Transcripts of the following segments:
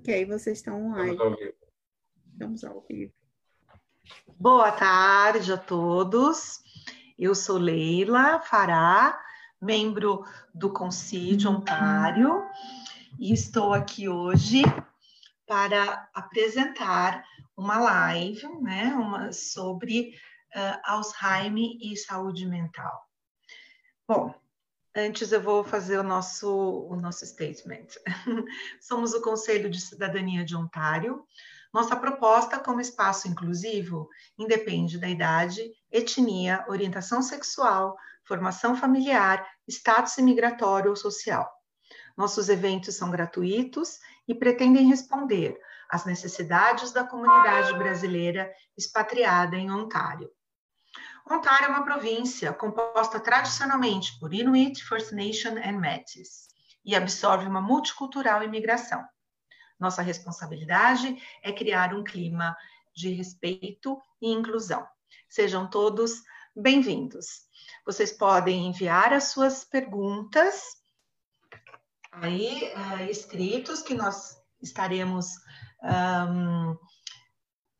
Ok, vocês estão online. Estamos ao vivo. Estamos ao vivo. Boa tarde a todos. Eu sou Leila Fará, membro do Conselho de Ontário, e estou aqui hoje para apresentar uma live, né, uma, sobre uh, Alzheimer e saúde mental. Bom, Antes eu vou fazer o nosso, o nosso statement. Somos o Conselho de Cidadania de Ontário. Nossa proposta como espaço inclusivo independe da idade, etnia, orientação sexual, formação familiar, status imigratório ou social. Nossos eventos são gratuitos e pretendem responder às necessidades da comunidade brasileira expatriada em Ontário. Ontário é uma província composta tradicionalmente por Inuit, First Nation e Métis e absorve uma multicultural imigração. Nossa responsabilidade é criar um clima de respeito e inclusão. Sejam todos bem-vindos. Vocês podem enviar as suas perguntas aí uh, escritos que nós estaremos um,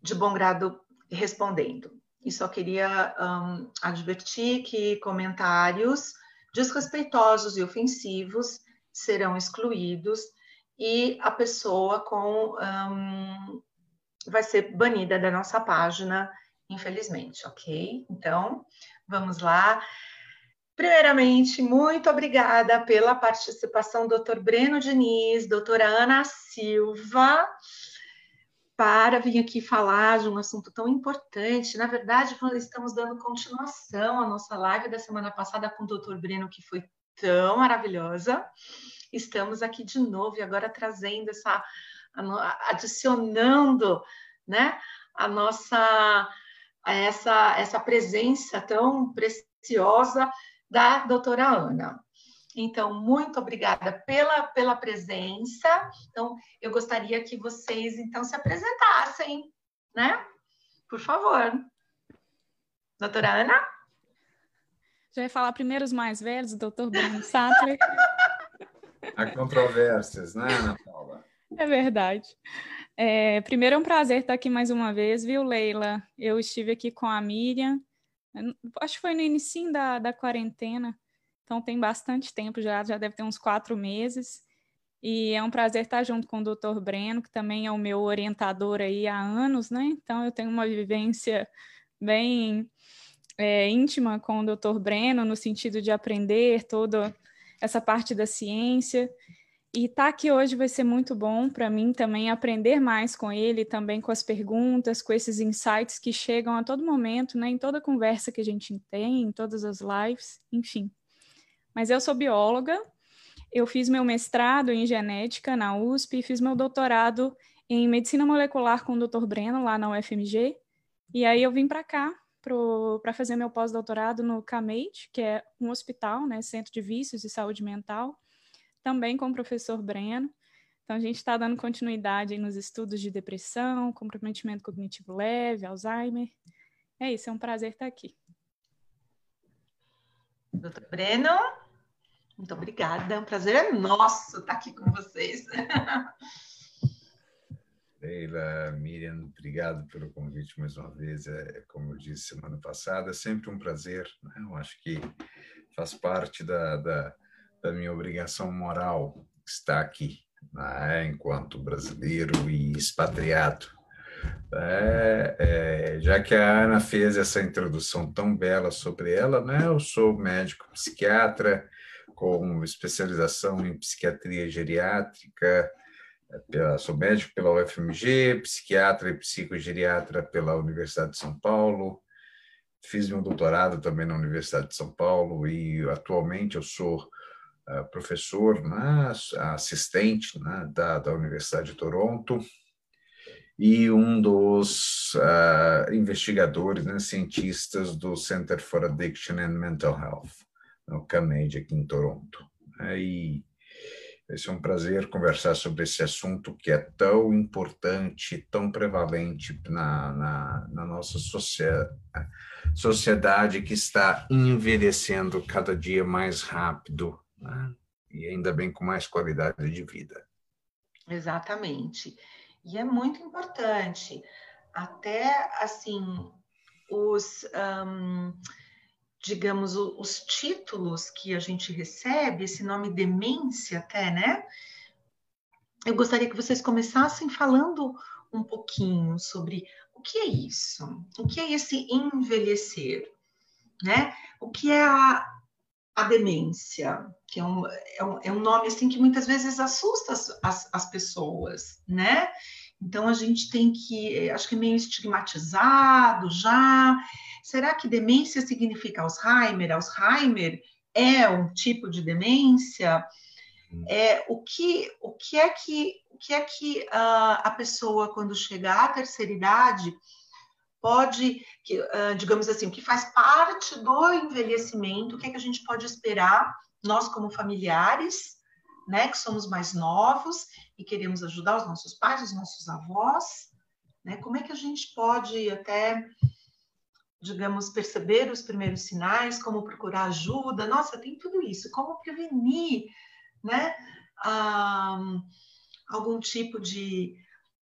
de bom grado respondendo e só queria um, advertir que comentários desrespeitosos e ofensivos serão excluídos e a pessoa com um, vai ser banida da nossa página, infelizmente, ok? Então, vamos lá. Primeiramente, muito obrigada pela participação, doutor Breno Diniz, doutora Ana Silva, para vir aqui falar de um assunto tão importante. Na verdade, estamos dando continuação à nossa live da semana passada com o Dr. Breno, que foi tão maravilhosa. Estamos aqui de novo e agora trazendo essa, adicionando, né, a nossa essa essa presença tão preciosa da doutora Ana. Então, muito obrigada pela, pela presença. Então, eu gostaria que vocês, então, se apresentassem, né? Por favor. Doutora Ana? Já ia falar primeiro os mais velhos, doutor Bruno Sattler. Há controvérsias, né, Ana Paula? É verdade. É, primeiro é um prazer estar aqui mais uma vez, viu, Leila? Eu estive aqui com a Miriam, acho que foi no início da, da quarentena, então tem bastante tempo já, já deve ter uns quatro meses. E é um prazer estar junto com o Dr. Breno, que também é o meu orientador aí há anos, né? Então eu tenho uma vivência bem é, íntima com o Dr. Breno, no sentido de aprender toda essa parte da ciência. E estar tá aqui hoje vai ser muito bom para mim também aprender mais com ele, também com as perguntas, com esses insights que chegam a todo momento, né? Em toda conversa que a gente tem, em todas as lives, enfim. Mas eu sou bióloga, eu fiz meu mestrado em genética na USP e fiz meu doutorado em medicina molecular com o Dr. Breno lá na UFMG. E aí eu vim para cá para fazer meu pós-doutorado no CAMEIT, que é um hospital, né, Centro de Vícios e Saúde Mental, também com o professor Breno. Então a gente está dando continuidade nos estudos de depressão, comprometimento cognitivo leve, Alzheimer. É isso, é um prazer estar aqui. Doutor Breno, muito obrigada. É um prazer é nosso estar aqui com vocês. Leila, Miriam, obrigado pelo convite mais uma vez. É, como eu disse semana passada, é sempre um prazer. Né? Eu acho que faz parte da, da, da minha obrigação moral estar aqui, né? enquanto brasileiro e expatriado. É, é, já que a Ana fez essa introdução tão bela sobre ela, né? eu sou médico psiquiatra, com especialização em psiquiatria geriátrica, pela, sou médico pela UFMG, psiquiatra e psicogeriatra pela Universidade de São Paulo, fiz meu doutorado também na Universidade de São Paulo e atualmente eu sou uh, professor, né, assistente né, da, da Universidade de Toronto e um dos uh, investigadores, né, cientistas do Center for Addiction and Mental Health no CAMED aqui em Toronto. E vai ser um prazer conversar sobre esse assunto que é tão importante, tão prevalente na, na, na nossa sociedade que está envelhecendo cada dia mais rápido né? e ainda bem com mais qualidade de vida. Exatamente. E é muito importante. Até assim, os, um, digamos, os títulos que a gente recebe, esse nome demência até, né? Eu gostaria que vocês começassem falando um pouquinho sobre o que é isso, o que é esse envelhecer, né? O que é a, a demência, que é um, é um, é um, nome assim que muitas vezes assusta as, as, as pessoas, né? Então a gente tem que, acho que meio estigmatizado já. Será que demência significa Alzheimer? Alzheimer é um tipo de demência? Hum. É, o, que, o que é que, o que, é que uh, a pessoa, quando chegar à terceira idade, pode, que, uh, digamos assim, o que faz parte do envelhecimento, o que é que a gente pode esperar, nós como familiares, né, que somos mais novos e queremos ajudar os nossos pais, os nossos avós, né, como é que a gente pode até, digamos, perceber os primeiros sinais, como procurar ajuda, nossa, tem tudo isso, como prevenir, né, um, algum tipo de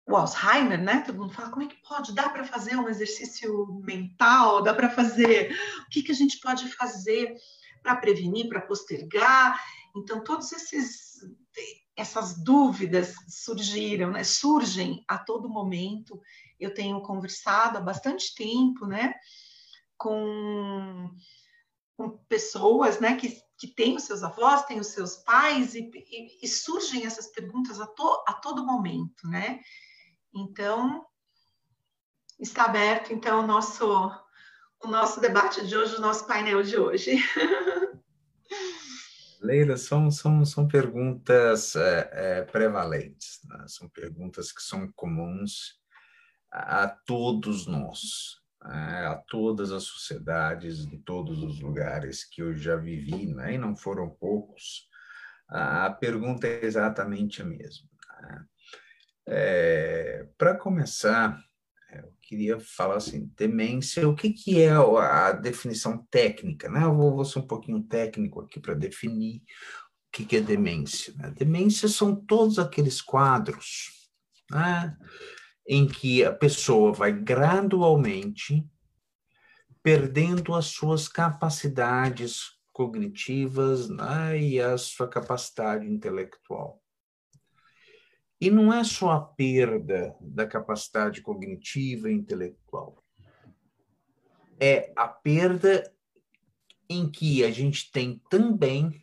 o Alzheimer, né? Todo mundo fala, como é que pode? Dá para fazer um exercício mental? Dá para fazer? O que, que a gente pode fazer para prevenir, para postergar? Então, todos esses essas dúvidas surgiram, né? Surgem a todo momento. Eu tenho conversado há bastante tempo, né? Com, com pessoas, né? Que, que têm os seus avós, têm os seus pais e, e, e surgem essas perguntas a, to, a todo momento, né? Então, está aberto, então, o nosso, o nosso debate de hoje, o nosso painel de hoje. Leila, são, são, são perguntas é, é, prevalentes, né? são perguntas que são comuns a, a todos nós, a todas as sociedades, em todos os lugares que eu já vivi, né? e não foram poucos. A, pergunta é exatamente a mesma. Né? É, Para começar, é, eu queria falar assim, demência, o que, que é a definição técnica? Né? Eu vou, vou ser um pouquinho técnico aqui para definir o que, que é demência. Né? Demência são todos aqueles quadros né? Em que a pessoa vai gradualmente perdendo as suas capacidades cognitivas né? e a sua capacidade intelectual. E não é só a perda da capacidade cognitiva e intelectual. É a perda em que a gente tem também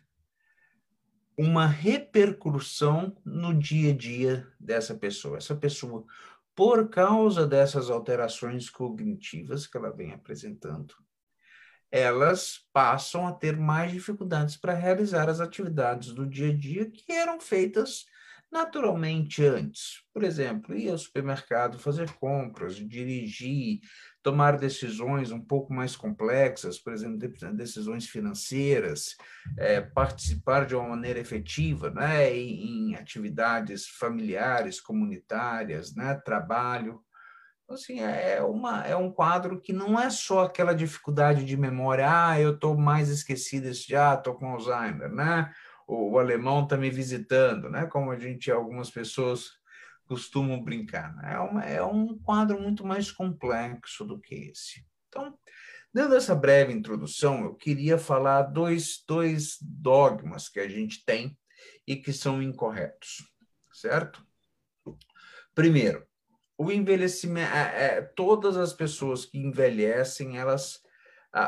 uma repercussão no dia a dia dessa pessoa. Essa pessoa, por causa dessas alterações cognitivas que ela vem apresentando, elas passam a ter mais dificuldades para realizar as atividades do dia a dia que eram feitas naturalmente antes. Por exemplo, ir ao supermercado fazer compras, dirigir, tomar decisões um pouco mais complexas, por exemplo, decisões financeiras, é, participar de uma maneira efetiva né, em, em atividades familiares, comunitárias, né, trabalho. Então, assim, é, uma, é um quadro que não é só aquela dificuldade de memória, ah, eu estou mais esquecido, já estou com Alzheimer, né? o, o alemão está me visitando, né? Como a gente, algumas pessoas costumam brincar. Né? É, uma, é um quadro muito mais complexo do que esse. Então, dentro dessa breve introdução, eu queria falar dois, dois dogmas que a gente tem e que são incorretos, certo? Primeiro, o envelhecimento, é, é, todas as pessoas que envelhecem, elas,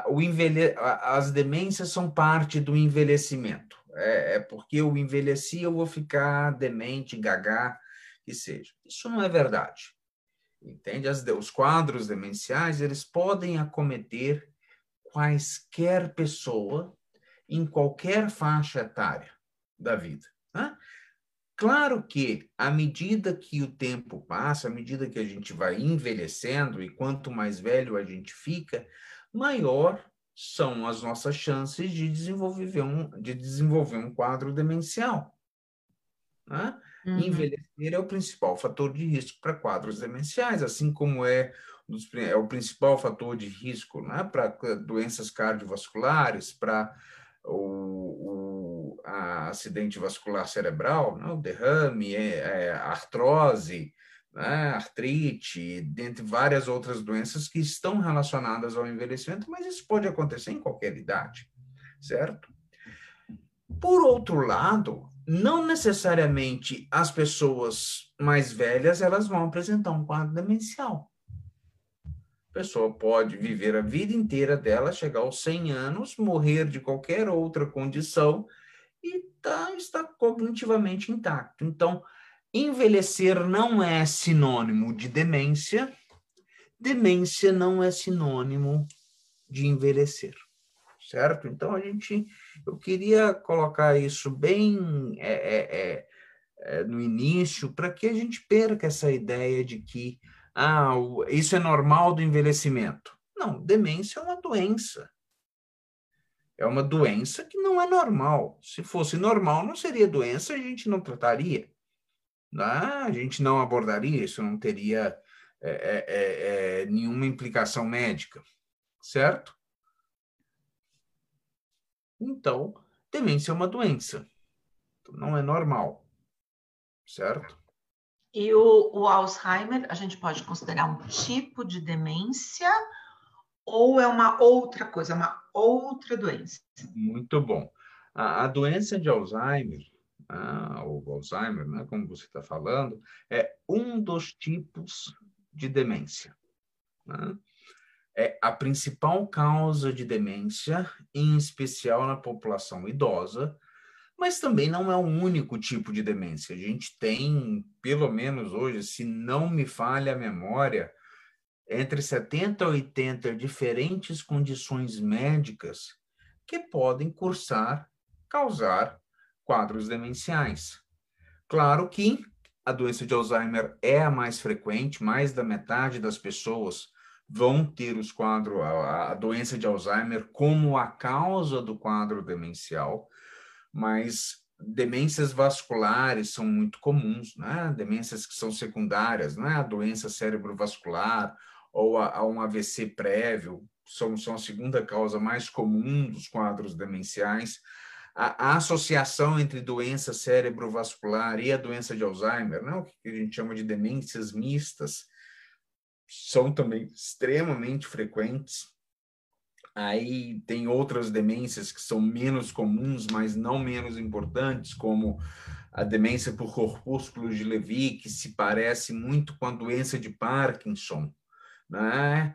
o envelhe, as demências são parte do envelhecimento é, é porque eu envelheci, eu vou ficar demente, gaga, que seja. Isso não é verdade. Entende? As, os quadros demenciais, eles podem acometer quaisquer pessoa em qualquer faixa etária da vida. Né? Claro que, à medida que o tempo passa, à medida que a gente vai envelhecendo e quanto mais velho a gente fica, maior são as nossas chances de desenvolver um, de desenvolver um quadro demencial. Né? Uhum. Envelhecer é o principal fator de risco para quadros demenciais, assim como é, é o principal fator de risco né? para doenças cardiovasculares, para o, o acidente vascular cerebral, né? o derrame, é, é, artrose, né? artrite, dentre várias outras doenças que estão relacionadas ao envelhecimento, mas isso pode acontecer em qualquer idade, certo? Por outro lado, não necessariamente as pessoas mais velhas elas vão apresentar um quadro demencial. A pessoa pode viver a vida inteira dela, chegar aos 100 anos, morrer de qualquer outra condição e tá, está cognitivamente intacto. Então, envelhecer não é sinônimo de demência, demência não é sinônimo de envelhecer certo? Então a gente, eu queria colocar isso bem é, é, é, é no início para que a gente perca essa ideia de que ah, isso é normal do envelhecimento. Não, demência é uma doença. É uma doença que não é normal. Se fosse normal, não seria doença, a gente não trataria. Né? A gente não abordaria isso, não teria é, é, nenhuma implicação médica, certo? Então, demência é uma doença. Não é normal. Certo? E o, o, Alzheimer, a gente pode considerar um tipo de demência ou é uma outra coisa, uma outra doença? Muito bom. A, a doença de Alzheimer, ah, ou Alzheimer, né, como você está falando, é um dos tipos de demência. Né? É a principal causa de demência, em especial na população idosa, mas também não é o único tipo de demência. A gente tem, pelo menos hoje, se não me falha a memória, entre 70 e 80 diferentes condições médicas que podem cursar, causar quadros demenciais. Claro que a doença de Alzheimer é a mais frequente, mais da metade das pessoas vão ter os quadros, a, a doença de Alzheimer como a causa do quadro demencial, mas demências vasculares são muito comuns, né? Demências que são secundárias, né? A doença cerebrovascular ou a, a um AVC prévio são, são a segunda causa mais comum dos quadros demenciais. A, a associação entre doença cerebrovascular e a doença de Alzheimer, né? o que a gente chama de demências mistas, são também extremamente frequentes. Aí tem outras demências que são menos comuns, mas não menos importantes, como a demência por corpúsculos de Levy, que se parece muito com a doença de Parkinson, né?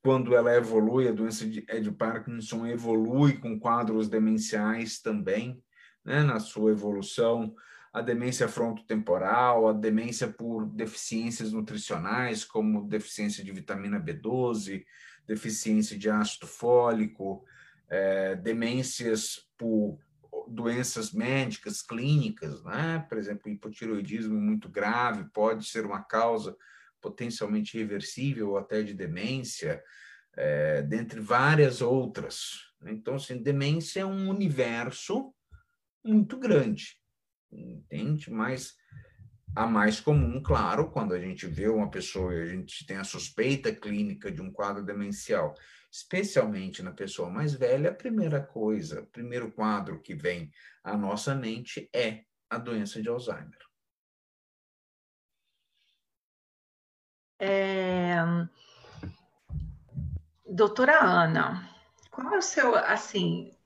Quando ela evolui, a doença de, é de Parkinson evolui com quadros demenciais também, né? Na sua evolução a demência frontotemporal, a demência por deficiências nutricionais, como deficiência de vitamina B12, deficiência de ácido fólico, é, demências por doenças médicas clínicas, né? por exemplo, hipotiroidismo muito grave pode ser uma causa potencialmente reversível ou até de demência, é, dentre várias outras. Então, assim, demência é um universo muito grande entende? Mas a mais comum, claro, quando a gente vê uma pessoa e a gente tem a suspeita clínica de um quadro demencial, especialmente na pessoa mais velha, a primeira coisa, o primeiro quadro que vem à nossa mente é a doença de Alzheimer. É... Doutora Ana, qual é o seu, assim,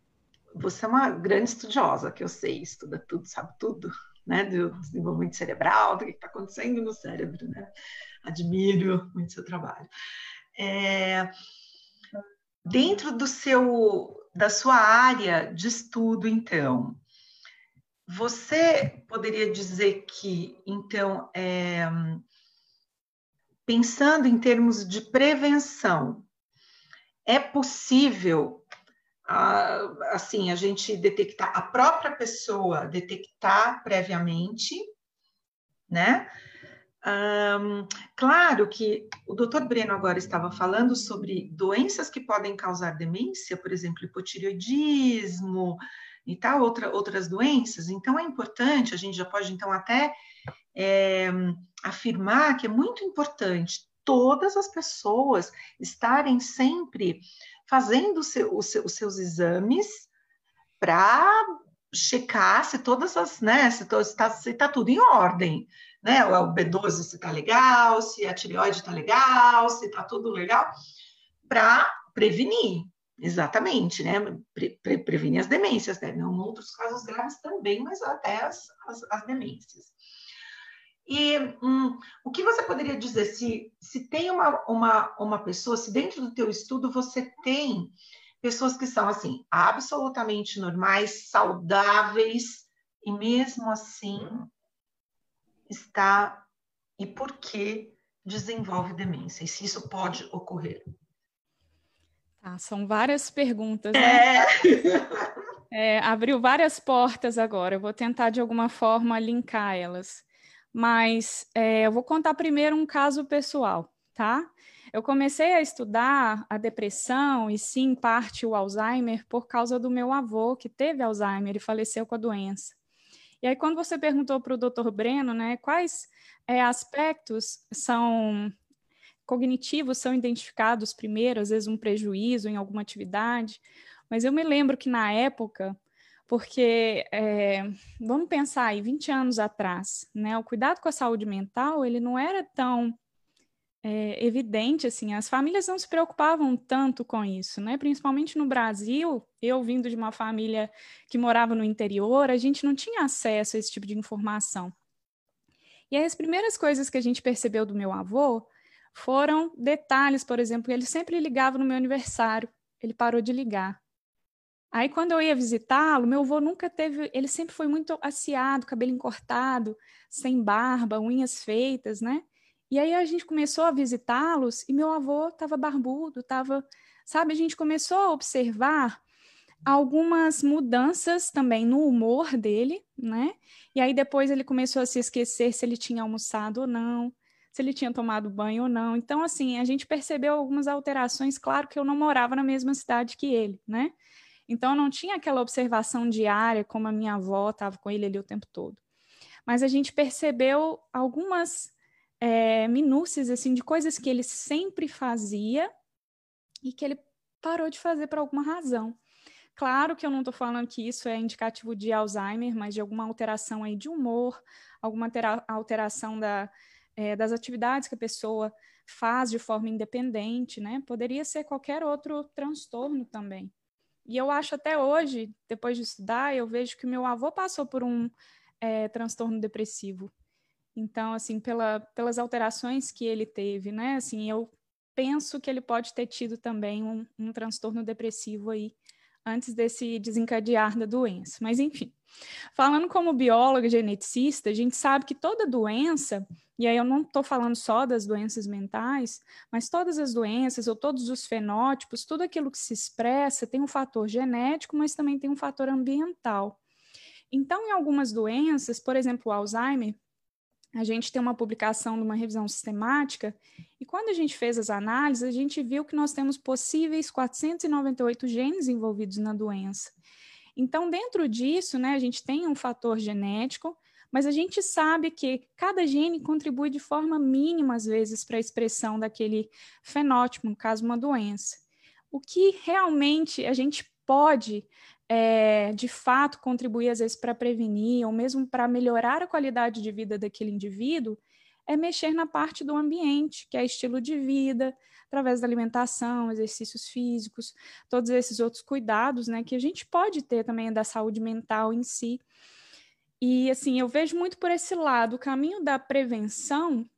você é uma grande estudiosa, que eu sei, estuda tudo, sabe tudo, né, do desenvolvimento cerebral, do que está acontecendo no cérebro, né? Admiro muito seu trabalho. É, dentro do seu, da sua área de estudo, então, você poderia dizer que, então, é, pensando em termos de prevenção, é possível assim, a gente detectar, a própria pessoa detectar previamente, né? Um, claro que o doutor Breno agora estava falando sobre doenças que podem causar demência, por exemplo, hipotireoidismo e tal, outra, outras doenças. Então, é importante, a gente já pode, então, até é, afirmar que é muito importante todas as pessoas estarem sempre fazendo seu, seu, os seus exames para checar se todas as, né, se está tá tudo em ordem, né? O B12 se está legal, se a tireoide está legal, se está tudo legal, para prevenir, exatamente, né? Pre, pre, prevenir as demências, né? Não outros casos graves também, mas até as, as, as demências. E hum, o que você poderia dizer se, se tem uma, uma, uma pessoa, se dentro do teu estudo você tem pessoas que são assim absolutamente normais, saudáveis e mesmo assim está e por que desenvolve demência e se isso pode ocorrer? Tá, são várias perguntas. Né? É. É, abriu várias portas agora. Eu vou tentar de alguma forma linkar elas. Mas é, eu vou contar primeiro um caso pessoal, tá? Eu comecei a estudar a depressão e sim parte o Alzheimer por causa do meu avô que teve Alzheimer e faleceu com a doença. E aí quando você perguntou para o Dr. Breno, né, quais é, aspectos são cognitivos são identificados primeiro, às vezes um prejuízo em alguma atividade, mas eu me lembro que na época porque é, vamos pensar aí 20 anos atrás, né? O cuidado com a saúde mental ele não era tão é, evidente assim, as famílias não se preocupavam tanto com isso, né? Principalmente no Brasil, eu vindo de uma família que morava no interior, a gente não tinha acesso a esse tipo de informação. E aí as primeiras coisas que a gente percebeu do meu avô foram detalhes, por exemplo, ele sempre ligava no meu aniversário, ele parou de ligar. Aí, quando eu ia visitá-lo, meu avô nunca teve. Ele sempre foi muito aciado, cabelo encortado, sem barba, unhas feitas, né? E aí a gente começou a visitá-los e meu avô estava barbudo, estava. Sabe, a gente começou a observar algumas mudanças também no humor dele, né? E aí depois ele começou a se esquecer se ele tinha almoçado ou não, se ele tinha tomado banho ou não. Então, assim, a gente percebeu algumas alterações. Claro que eu não morava na mesma cidade que ele, né? Então, não tinha aquela observação diária, como a minha avó estava com ele ali o tempo todo. Mas a gente percebeu algumas é, minúcias, assim, de coisas que ele sempre fazia e que ele parou de fazer por alguma razão. Claro que eu não estou falando que isso é indicativo de Alzheimer, mas de alguma alteração aí de humor, alguma alteração da, é, das atividades que a pessoa faz de forma independente, né? Poderia ser qualquer outro transtorno também. E eu acho até hoje, depois de estudar, eu vejo que meu avô passou por um é, transtorno depressivo. Então, assim, pela, pelas alterações que ele teve, né? Assim, eu penso que ele pode ter tido também um, um transtorno depressivo aí antes desse desencadear da doença. Mas, enfim, falando como bióloga geneticista, a gente sabe que toda doença, e aí eu não estou falando só das doenças mentais, mas todas as doenças ou todos os fenótipos, tudo aquilo que se expressa tem um fator genético, mas também tem um fator ambiental. Então, em algumas doenças, por exemplo, o Alzheimer, a gente tem uma publicação de uma revisão sistemática, e quando a gente fez as análises, a gente viu que nós temos possíveis 498 genes envolvidos na doença. Então, dentro disso, né, a gente tem um fator genético, mas a gente sabe que cada gene contribui de forma mínima, às vezes, para a expressão daquele fenótipo, no caso, uma doença. O que realmente a gente pode é, de fato contribuir às vezes para prevenir ou mesmo para melhorar a qualidade de vida daquele indivíduo é mexer na parte do ambiente, que é estilo de vida, através da alimentação, exercícios físicos, todos esses outros cuidados, né, que a gente pode ter também da saúde mental em si. E assim, eu vejo muito por esse lado, o caminho da prevenção,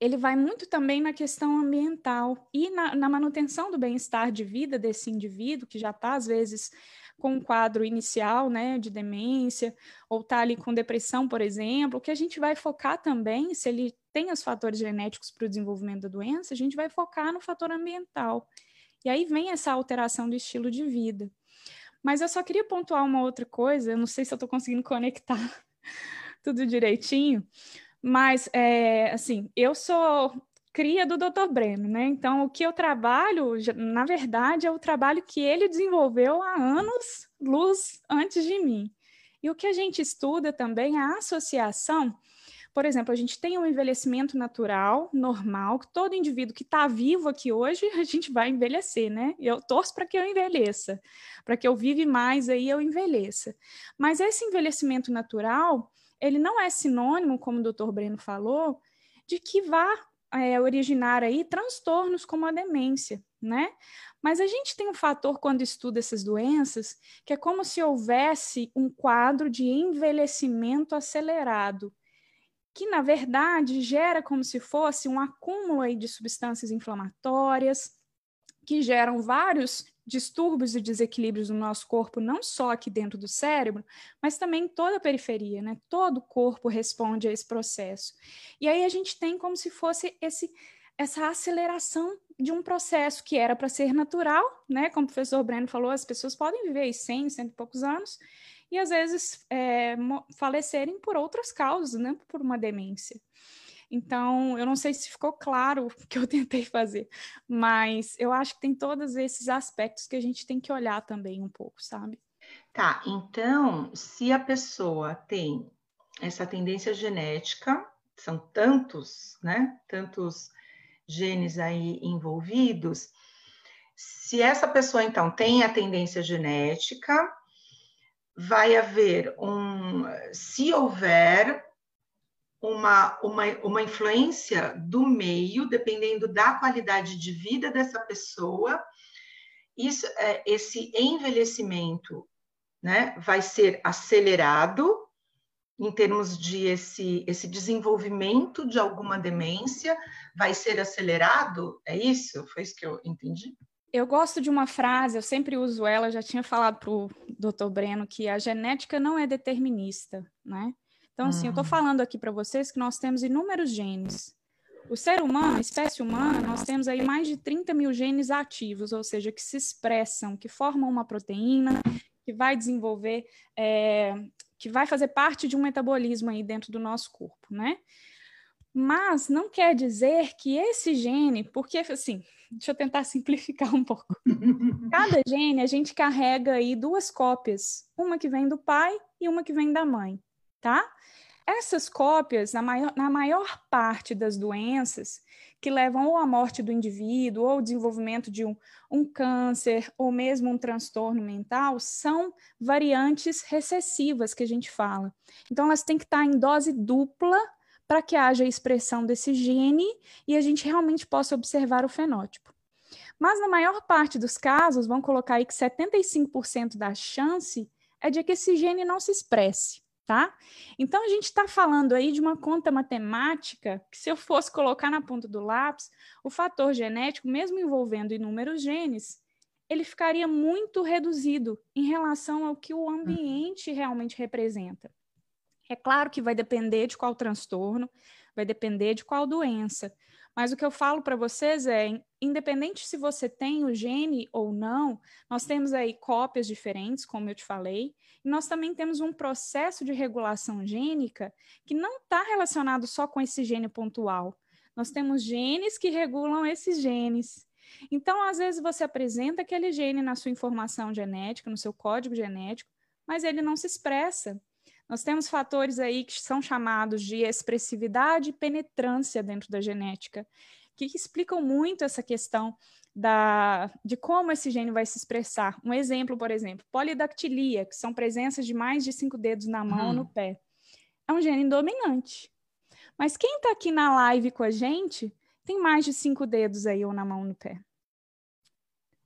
ele vai muito também na questão ambiental e na, na manutenção do bem-estar de vida desse indivíduo, que já está, às vezes, com um quadro inicial, né, de demência, ou está ali com depressão, por exemplo, que a gente vai focar também, se ele tem os fatores genéticos para o desenvolvimento da doença, a gente vai focar no fator ambiental. E aí vem essa alteração do estilo de vida. Mas eu só queria pontuar uma outra coisa, eu não sei se eu estou conseguindo conectar tudo direitinho, mas, é, assim, eu sou cria do Dr. Breno, né? Então, o que eu trabalho, na verdade, é o trabalho que ele desenvolveu há anos luz antes de mim. E o que a gente estuda também é a associação por exemplo, a gente tem um envelhecimento natural, normal, que todo indivíduo que está vivo aqui hoje, a gente vai envelhecer, né? Eu torço para que eu envelheça, para que eu vive mais aí eu envelheça. Mas esse envelhecimento natural, ele não é sinônimo, como o doutor Breno falou, de que vá é, originar aí transtornos como a demência, né? Mas a gente tem um fator quando estuda essas doenças que é como se houvesse um quadro de envelhecimento acelerado, que na verdade gera como se fosse um acúmulo aí de substâncias inflamatórias, que geram vários distúrbios e desequilíbrios no nosso corpo, não só aqui dentro do cérebro, mas também em toda a periferia, né? Todo o corpo responde a esse processo. E aí a gente tem como se fosse esse essa aceleração de um processo que era para ser natural, né? Como o professor Breno falou, as pessoas podem viver 100, cento e poucos anos e às vezes é, falecerem por outras causas, né? Por uma demência. Então, eu não sei se ficou claro o que eu tentei fazer, mas eu acho que tem todos esses aspectos que a gente tem que olhar também um pouco, sabe? Tá, então, se a pessoa tem essa tendência genética, são tantos, né? Tantos genes aí envolvidos. Se essa pessoa, então, tem a tendência genética, vai haver um. Se houver uma, uma, uma influência do meio, dependendo da qualidade de vida dessa pessoa, isso, é, esse envelhecimento né, vai ser acelerado em termos de esse, esse desenvolvimento de alguma demência, vai ser acelerado? É isso? Foi isso que eu entendi? Eu gosto de uma frase, eu sempre uso ela, já tinha falado para o doutor Breno, que a genética não é determinista, né? Então, assim, eu estou hum. falando aqui para vocês que nós temos inúmeros genes. O ser humano, espécie humana, nós temos aí mais de 30 mil genes ativos, ou seja, que se expressam, que formam uma proteína, que vai desenvolver, é, que vai fazer parte de um metabolismo aí dentro do nosso corpo, né? Mas não quer dizer que esse gene, porque assim, deixa eu tentar simplificar um pouco. Cada gene a gente carrega aí duas cópias, uma que vem do pai e uma que vem da mãe tá? Essas cópias, na maior, na maior parte das doenças que levam ou à morte do indivíduo, ou ao desenvolvimento de um, um câncer, ou mesmo um transtorno mental, são variantes recessivas que a gente fala. Então, elas têm que estar em dose dupla para que haja expressão desse gene e a gente realmente possa observar o fenótipo. Mas na maior parte dos casos, vamos colocar aí que 75% da chance é de que esse gene não se expresse tá? Então a gente está falando aí de uma conta matemática que, se eu fosse colocar na ponta do lápis, o fator genético, mesmo envolvendo inúmeros genes, ele ficaria muito reduzido em relação ao que o uhum. ambiente realmente representa. É claro que vai depender de qual transtorno, vai depender de qual doença, mas o que eu falo para vocês é, independente se você tem o gene ou não, nós temos aí cópias diferentes, como eu te falei, e nós também temos um processo de regulação gênica que não está relacionado só com esse gene pontual. Nós temos genes que regulam esses genes. Então, às vezes, você apresenta aquele gene na sua informação genética, no seu código genético, mas ele não se expressa. Nós temos fatores aí que são chamados de expressividade e penetrância dentro da genética, que explicam muito essa questão da, de como esse gene vai se expressar. Um exemplo, por exemplo, polidactilia, que são presenças de mais de cinco dedos na mão ou no uhum. pé. É um gene dominante. Mas quem está aqui na live com a gente tem mais de cinco dedos aí ou na mão ou no pé?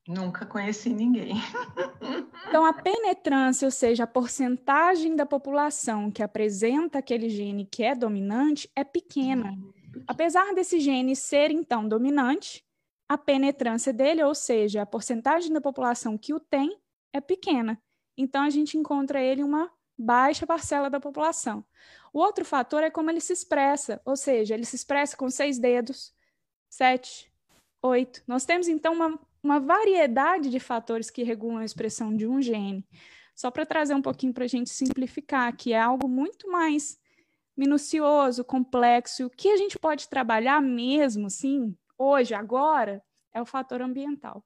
Nunca conheci ninguém. então, a penetrância, ou seja, a porcentagem da população que apresenta aquele gene que é dominante, é pequena. Apesar desse gene ser, então, dominante, a penetrância dele, ou seja, a porcentagem da população que o tem, é pequena. Então, a gente encontra ele em uma baixa parcela da população. O outro fator é como ele se expressa, ou seja, ele se expressa com seis dedos, sete, oito. Nós temos, então, uma uma variedade de fatores que regulam a expressão de um gene. Só para trazer um pouquinho para a gente simplificar, que é algo muito mais minucioso, complexo, o que a gente pode trabalhar mesmo, sim, hoje, agora, é o fator ambiental.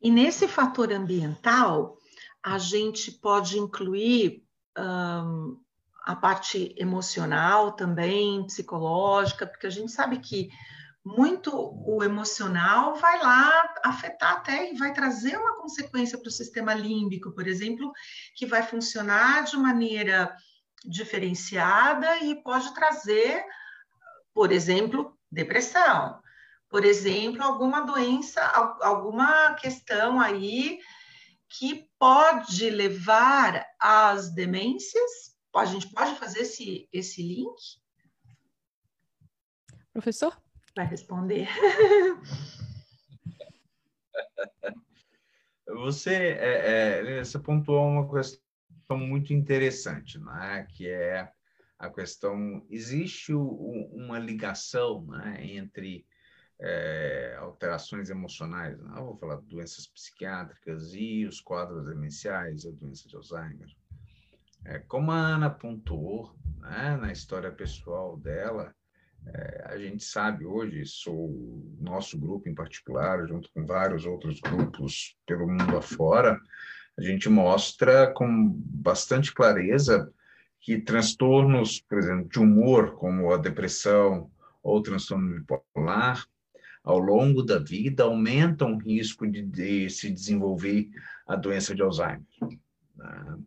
E nesse fator ambiental, a gente pode incluir um, a parte emocional também, psicológica, porque a gente sabe que muito o emocional vai lá afetar até e vai trazer uma consequência para o sistema límbico, por exemplo, que vai funcionar de maneira diferenciada e pode trazer, por exemplo, depressão, por exemplo, alguma doença, alguma questão aí que pode levar às demências? A gente pode fazer esse, esse link? Professor? Vai responder. Você, é, é, você pontuou uma questão muito interessante, né? que é a questão, existe o, uma ligação né? entre é, alterações emocionais, né? vou falar de doenças psiquiátricas e os quadros demenciais, a doença de Alzheimer. É, como a Ana pontuou né, na história pessoal dela, é, a gente sabe hoje, sou nosso grupo em particular, junto com vários outros grupos pelo mundo afora, a gente mostra com bastante clareza que transtornos, por exemplo, de humor, como a depressão ou transtorno bipolar, ao longo da vida aumentam o risco de, de se desenvolver a doença de Alzheimer. Né?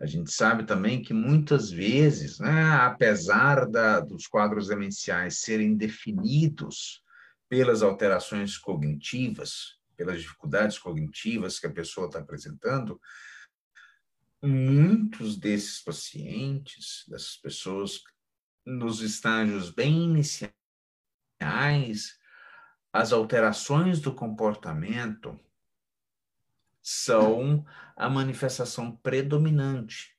A gente sabe também que muitas vezes, né, apesar da, dos quadros demenciais serem definidos pelas alterações cognitivas, pelas dificuldades cognitivas que a pessoa está apresentando, muitos desses pacientes, dessas pessoas, nos estágios bem iniciais, as alterações do comportamento são a manifestação predominante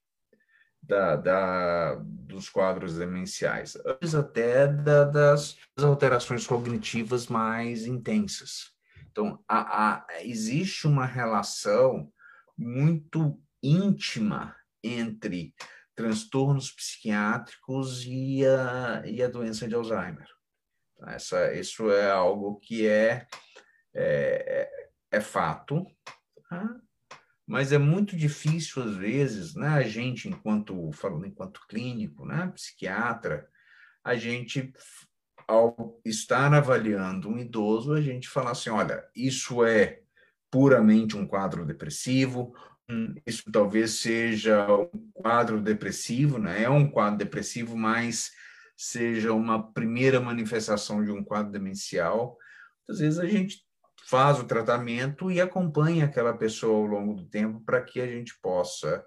da, da, dos quadros demenciais, antes até da, das alterações cognitivas mais intensas. Então, a, a, existe uma relação muito íntima entre transtornos psiquiátricos e a, e a doença de Alzheimer. Essa, isso é algo que é, é, é fato, tá? mas é muito difícil, às vezes, né, a gente, enquanto, falando enquanto clínico, né, psiquiatra, a gente, ao estar avaliando um idoso, a gente falar assim, olha, isso é puramente um quadro depressivo, hum, isso talvez seja um quadro depressivo, né? É um quadro depressivo, mas seja uma primeira manifestação de um quadro demencial. Às vezes a gente faz o tratamento e acompanha aquela pessoa ao longo do tempo para que a gente possa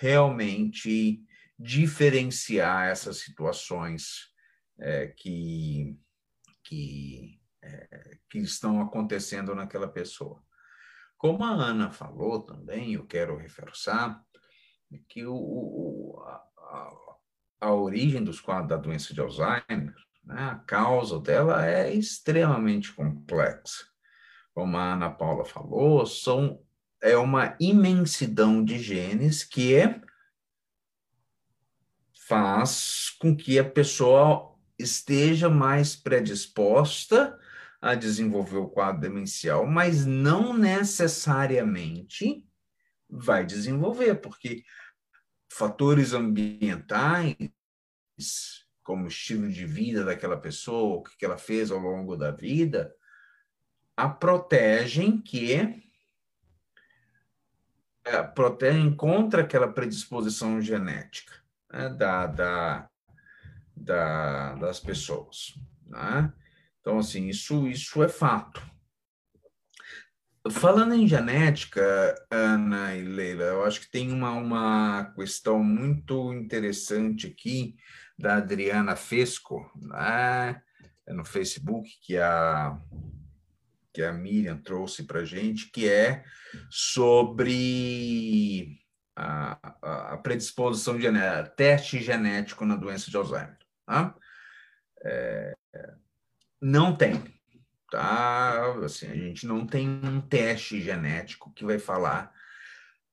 realmente diferenciar essas situações é, que, que, é, que estão acontecendo naquela pessoa. Como a Ana falou também, eu quero reforçar que o, o a, a origem dos quadros da doença de Alzheimer, né, a causa dela é extremamente complexa. Como a Ana Paula falou, são, é uma imensidão de genes que faz com que a pessoa esteja mais predisposta a desenvolver o quadro demencial, mas não necessariamente vai desenvolver, porque fatores ambientais, como o estilo de vida daquela pessoa, o que ela fez ao longo da vida, a protegem que é, protegem contra aquela predisposição genética né, da, da, da, das pessoas. Né? Então, assim, isso, isso é fato. Falando em genética, Ana e Leila, eu acho que tem uma, uma questão muito interessante aqui da Adriana Fesco, né, no Facebook, que a, que a Miriam trouxe para a gente, que é sobre a, a predisposição genética, teste genético na doença de Alzheimer. Tá? É, não tem, tá? Assim, a gente não tem um teste genético que vai falar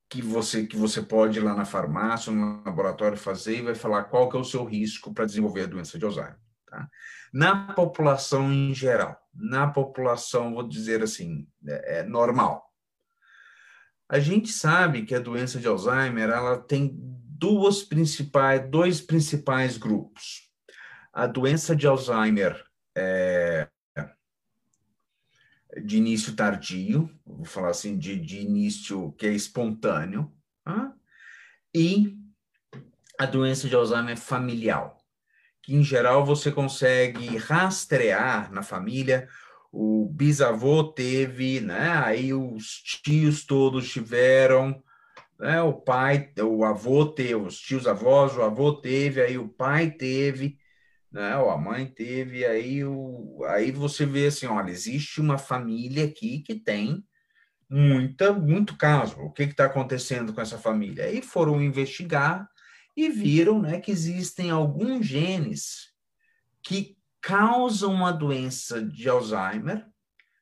que você que você pode ir lá na farmácia, no laboratório fazer e vai falar qual que é o seu risco para desenvolver a doença de Alzheimer, tá? Na população em geral, na população, vou dizer assim, é, é normal. A gente sabe que a doença de Alzheimer ela tem duas principais, dois principais grupos. A doença de Alzheimer é, de início tardio, vou falar assim, de, de início que é espontâneo, tá? e a doença de Alzheimer familiar, que em geral você consegue rastrear na família. O bisavô teve, né? Aí os tios todos tiveram, né? O pai, o avô teve, os tios avós, o avô teve, aí o pai teve, né? Ou a mãe teve, aí o, aí você vê assim, olha, existe uma família aqui que tem muita, muito caso. O que está acontecendo com essa família? Aí foram investigar e viram né, que existem alguns genes que causam a doença de Alzheimer,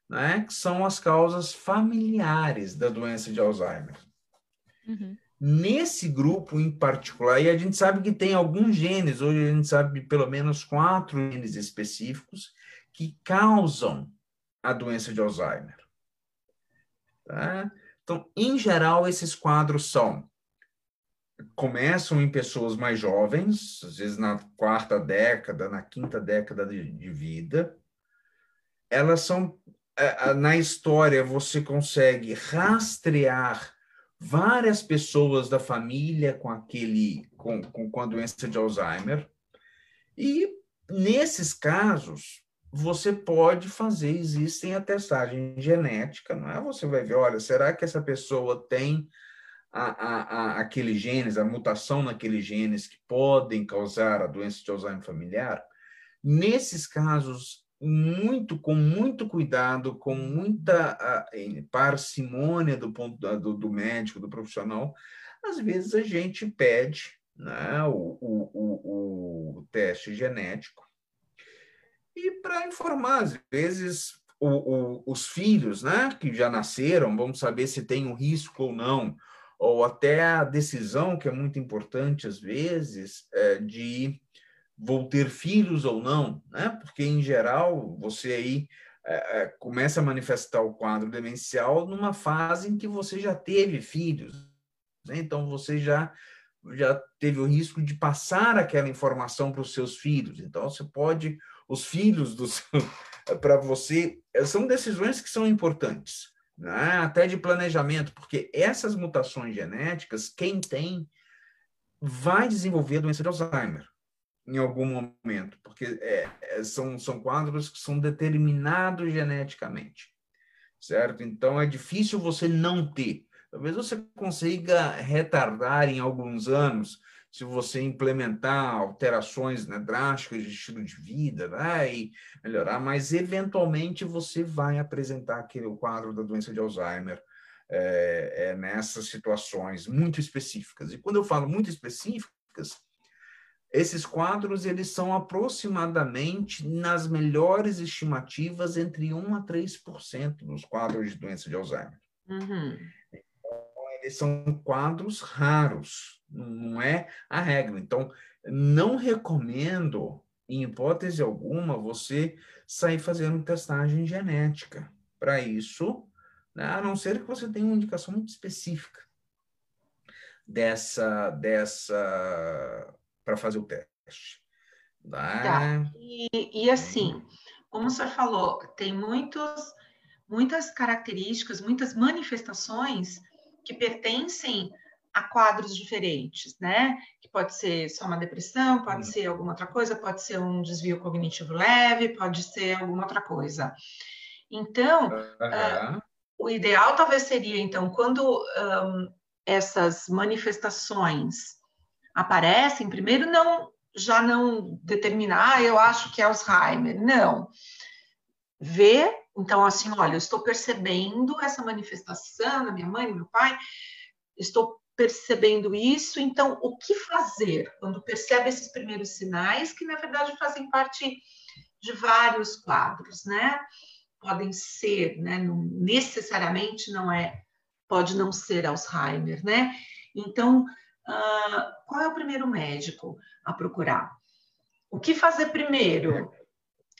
né, que são as causas familiares da doença de Alzheimer. Uhum. Nesse grupo em particular, e a gente sabe que tem alguns genes, hoje a gente sabe pelo menos quatro genes específicos que causam a doença de Alzheimer. Tá? Então, em geral, esses quadros são começam em pessoas mais jovens, às vezes na quarta década, na quinta década de, de vida. Elas são, é, na história, você consegue rastrear várias pessoas da família com aquele, com, com, com a doença de Alzheimer. E nesses casos, você pode fazer, existem a testagem genética, não é? Você vai ver, olha, será que essa pessoa tem a, a, aqueles genes, a mutação naqueles genes que podem causar a doença de Alzheimer familiar, nesses casos, muito com muito cuidado, com muita parcimônia do ponto do, do, médico, do profissional, às vezes a gente pede né, o, o, o, o teste genético e para informar, às vezes, o, o, os filhos, né, que já nasceram, vamos saber se tem um risco ou não, ou até a decisão, que é muito importante às vezes, é, de vou ter filhos ou não, né? Porque em geral você aí é, é, começa a manifestar o quadro demencial numa fase em que você já teve filhos, né? então você já já teve o risco de passar aquela informação para os seus filhos. Então você pode os filhos para você são decisões que são importantes né? até de planejamento, porque essas mutações genéticas, quem tem, vai desenvolver a doença de Alzheimer em algum momento, porque é, é, são, são quadros que são determinados geneticamente, certo? Então é difícil você não ter. Talvez você consiga retardar em alguns anos, se você implementar alterações né, drásticas de estilo de vida né, e melhorar, mas eventualmente você vai apresentar aquele quadro da doença de Alzheimer é, é, nessas situações muito específicas. E quando eu falo muito específicas, esses quadros eles são aproximadamente, nas melhores estimativas, entre 1 a 3% dos quadros de doença de Alzheimer. Uhum são quadros raros, não é a regra. Então, não recomendo, em hipótese alguma, você sair fazendo testagem genética. Para isso, né, a não ser que você tenha uma indicação muito específica dessa, dessa para fazer o teste. Tá? tá. E, e assim, como o senhor falou, tem muitos, muitas características, muitas manifestações que pertencem a quadros diferentes, né? Que pode ser só uma depressão, pode ser alguma outra coisa, pode ser um desvio cognitivo leve, pode ser alguma outra coisa. Então, uh, o ideal talvez seria, então, quando um, essas manifestações aparecem, primeiro não já não determinar, ah, eu acho que é Alzheimer, não. Ver então, assim, olha, eu estou percebendo essa manifestação da minha mãe, do meu pai, estou percebendo isso, então o que fazer quando percebe esses primeiros sinais que na verdade fazem parte de vários quadros, né? Podem ser, né? Não, necessariamente não é, pode não ser Alzheimer, né? Então, uh, qual é o primeiro médico a procurar? O que fazer primeiro?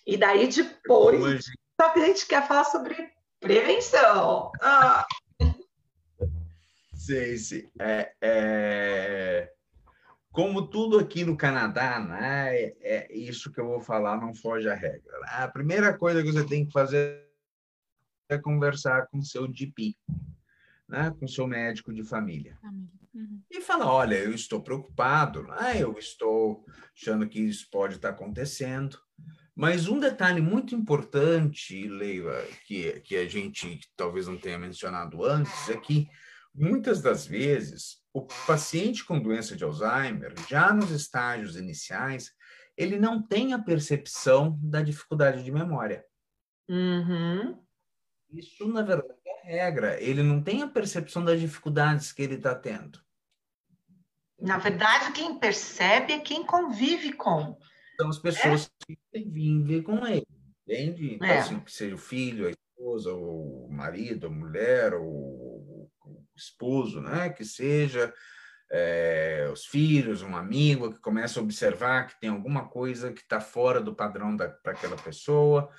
E daí depois só que a gente quer falar sobre prevenção. Ah. Sim. É, é... como tudo aqui no Canadá, né, é, é isso que eu vou falar, não foge à regra. A primeira coisa que você tem que fazer é conversar com seu DP, né, com seu médico de família. Uhum. E falar, olha, eu estou preocupado, né, eu estou achando que isso pode estar acontecendo. Mas um detalhe muito importante, Leila, que, que a gente talvez não tenha mencionado antes, é que muitas das vezes o paciente com doença de Alzheimer, já nos estágios iniciais, ele não tem a percepção da dificuldade de memória. Uhum. Isso, na verdade, é regra. Ele não tem a percepção das dificuldades que ele está tendo. Na verdade, quem percebe é quem convive com. São as pessoas é? que vivem com ele. Entende? É. Assim, que seja o filho, a esposa, o marido, a mulher, o, o esposo, né? Que seja é, os filhos, um amigo que começa a observar que tem alguma coisa que está fora do padrão para aquela pessoa.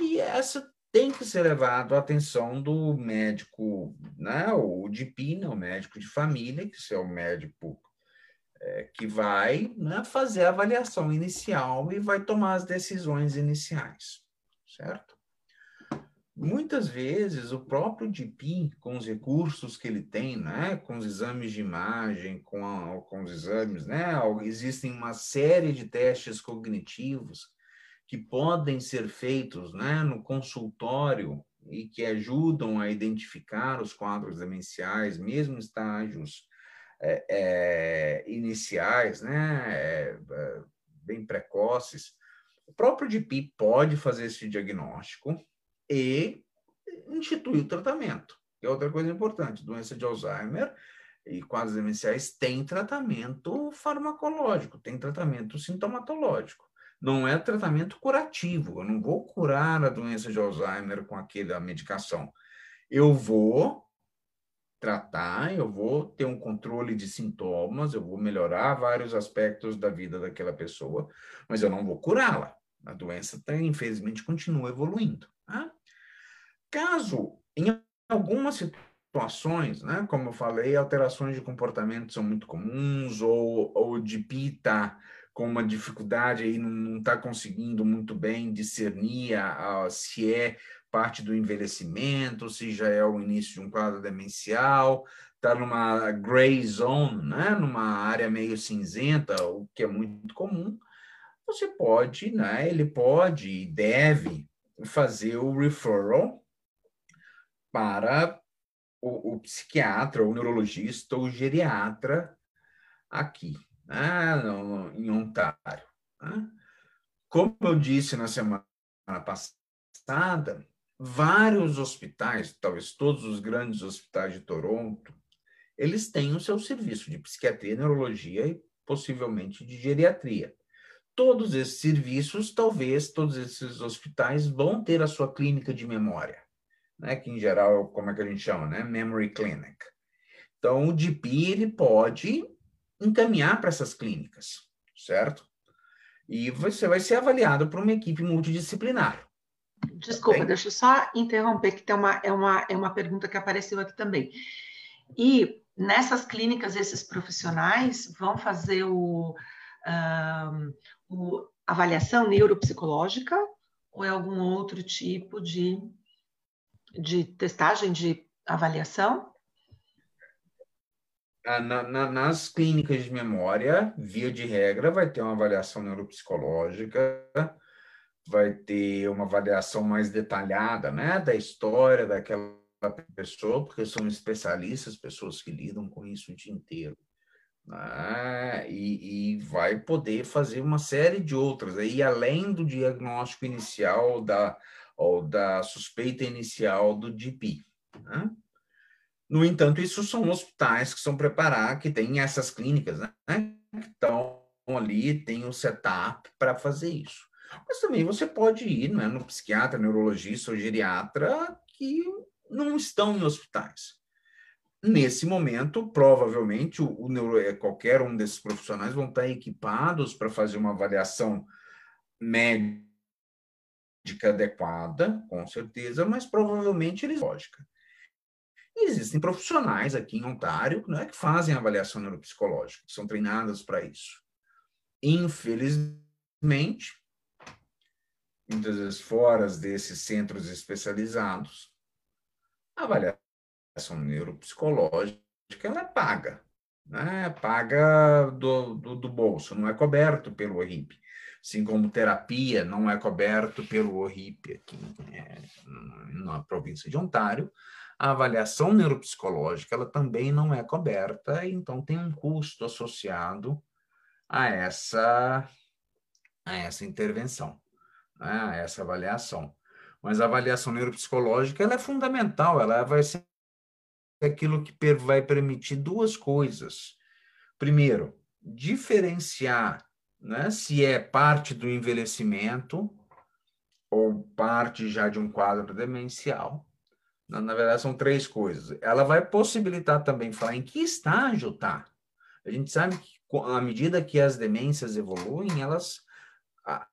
E essa tem que ser levado à atenção do médico, né? o DP, né? o médico de família, que é o médico é, que vai né, fazer a avaliação inicial e vai tomar as decisões iniciais, certo? Muitas vezes o próprio DP, com os recursos que ele tem, né, com os exames de imagem, com, a, com os exames, né, existem uma série de testes cognitivos que podem ser feitos né, no consultório e que ajudam a identificar os quadros demenciais, mesmo estágios é, é, iniciais, né, é, bem precoces, o próprio DP pode fazer esse diagnóstico e instituir o tratamento. Que é outra coisa importante, doença de Alzheimer e quadros demenciais tem tratamento farmacológico, tem tratamento sintomatológico. Não é tratamento curativo. Eu não vou curar a doença de Alzheimer com aquela medicação. Eu vou tratar, eu vou ter um controle de sintomas, eu vou melhorar vários aspectos da vida daquela pessoa, mas eu não vou curá-la. A doença, tá, infelizmente, continua evoluindo. Tá? Caso, em algumas situações, né, como eu falei, alterações de comportamento são muito comuns, ou, ou de pita com uma dificuldade aí, não está conseguindo muito bem discernir a, a, se é parte do envelhecimento, se já é o início de um quadro demencial, está numa gray zone, né? numa área meio cinzenta, o que é muito comum, você pode, né? ele pode e deve fazer o referral para o, o psiquiatra, o neurologista ou geriatra aqui, né? no, em Ontário. Né? Como eu disse na semana passada, vários hospitais, talvez todos os grandes hospitais de Toronto, eles têm o seu serviço de psiquiatria, neurologia e possivelmente de geriatria. Todos esses serviços, talvez todos esses hospitais vão ter a sua clínica de memória, né? que em geral, como é que a gente chama, né? Memory Clinic. Então, o DP ele pode encaminhar para essas clínicas, certo? E você vai ser avaliado por uma equipe multidisciplinar. Desculpa, deixa eu só interromper, que tem uma, é, uma, é uma pergunta que apareceu aqui também. E nessas clínicas, esses profissionais vão fazer o, um, o avaliação neuropsicológica ou é algum outro tipo de, de testagem, de avaliação? Na, na, nas clínicas de memória, via de regra, vai ter uma avaliação neuropsicológica, vai ter uma avaliação mais detalhada né, da história daquela pessoa, porque são especialistas, pessoas que lidam com isso o dia inteiro. Né? E, e, vai poder fazer uma série de outras, aí além do diagnóstico inicial da, ou da suspeita inicial do DP. Né? No entanto, isso são hospitais que são preparados, que têm essas clínicas, né? que estão ali, tem o setup para fazer isso. Mas também você pode ir né, no psiquiatra, neurologista ou geriatra que não estão em hospitais. Nesse momento, provavelmente, o, o neuro, é, qualquer um desses profissionais vão estar equipados para fazer uma avaliação médica adequada, com certeza, mas provavelmente eles lógica. Existem profissionais aqui em Ontário né, que fazem avaliação neuropsicológica, são treinadas para isso. Infelizmente, muitas vezes fora desses centros especializados, a avaliação neuropsicológica ela é paga, né? paga do, do, do bolso, não é coberto pelo ORIP. Assim como terapia não é coberto pelo ORIP aqui né? na província de Ontário, a avaliação neuropsicológica ela também não é coberta, então tem um custo associado a essa, a essa intervenção, né? a essa avaliação. Mas a avaliação neuropsicológica ela é fundamental, ela vai ser aquilo que vai permitir duas coisas. Primeiro, diferenciar né, se é parte do envelhecimento ou parte já de um quadro demencial. Na, na verdade, são três coisas. Ela vai possibilitar também falar em que estágio está. A gente sabe que, à medida que as demências evoluem, elas. A,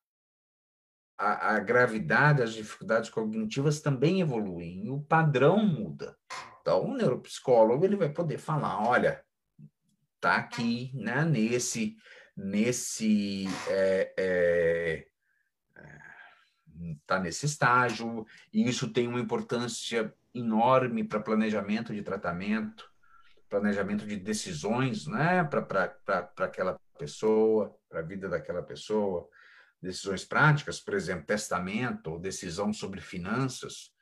a, gravidade, as dificuldades cognitivas também evoluem, o padrão muda. Então, o neuropsicólogo ele vai poder falar, olha, tá aqui, né, nesse, nesse, é, é, tá nesse estágio, e isso tem uma importância enorme para planejamento de tratamento, planejamento de decisões, né, para aquela pessoa, para a vida daquela pessoa, decisões práticas, por exemplo, testamento ou decisão sobre finanças,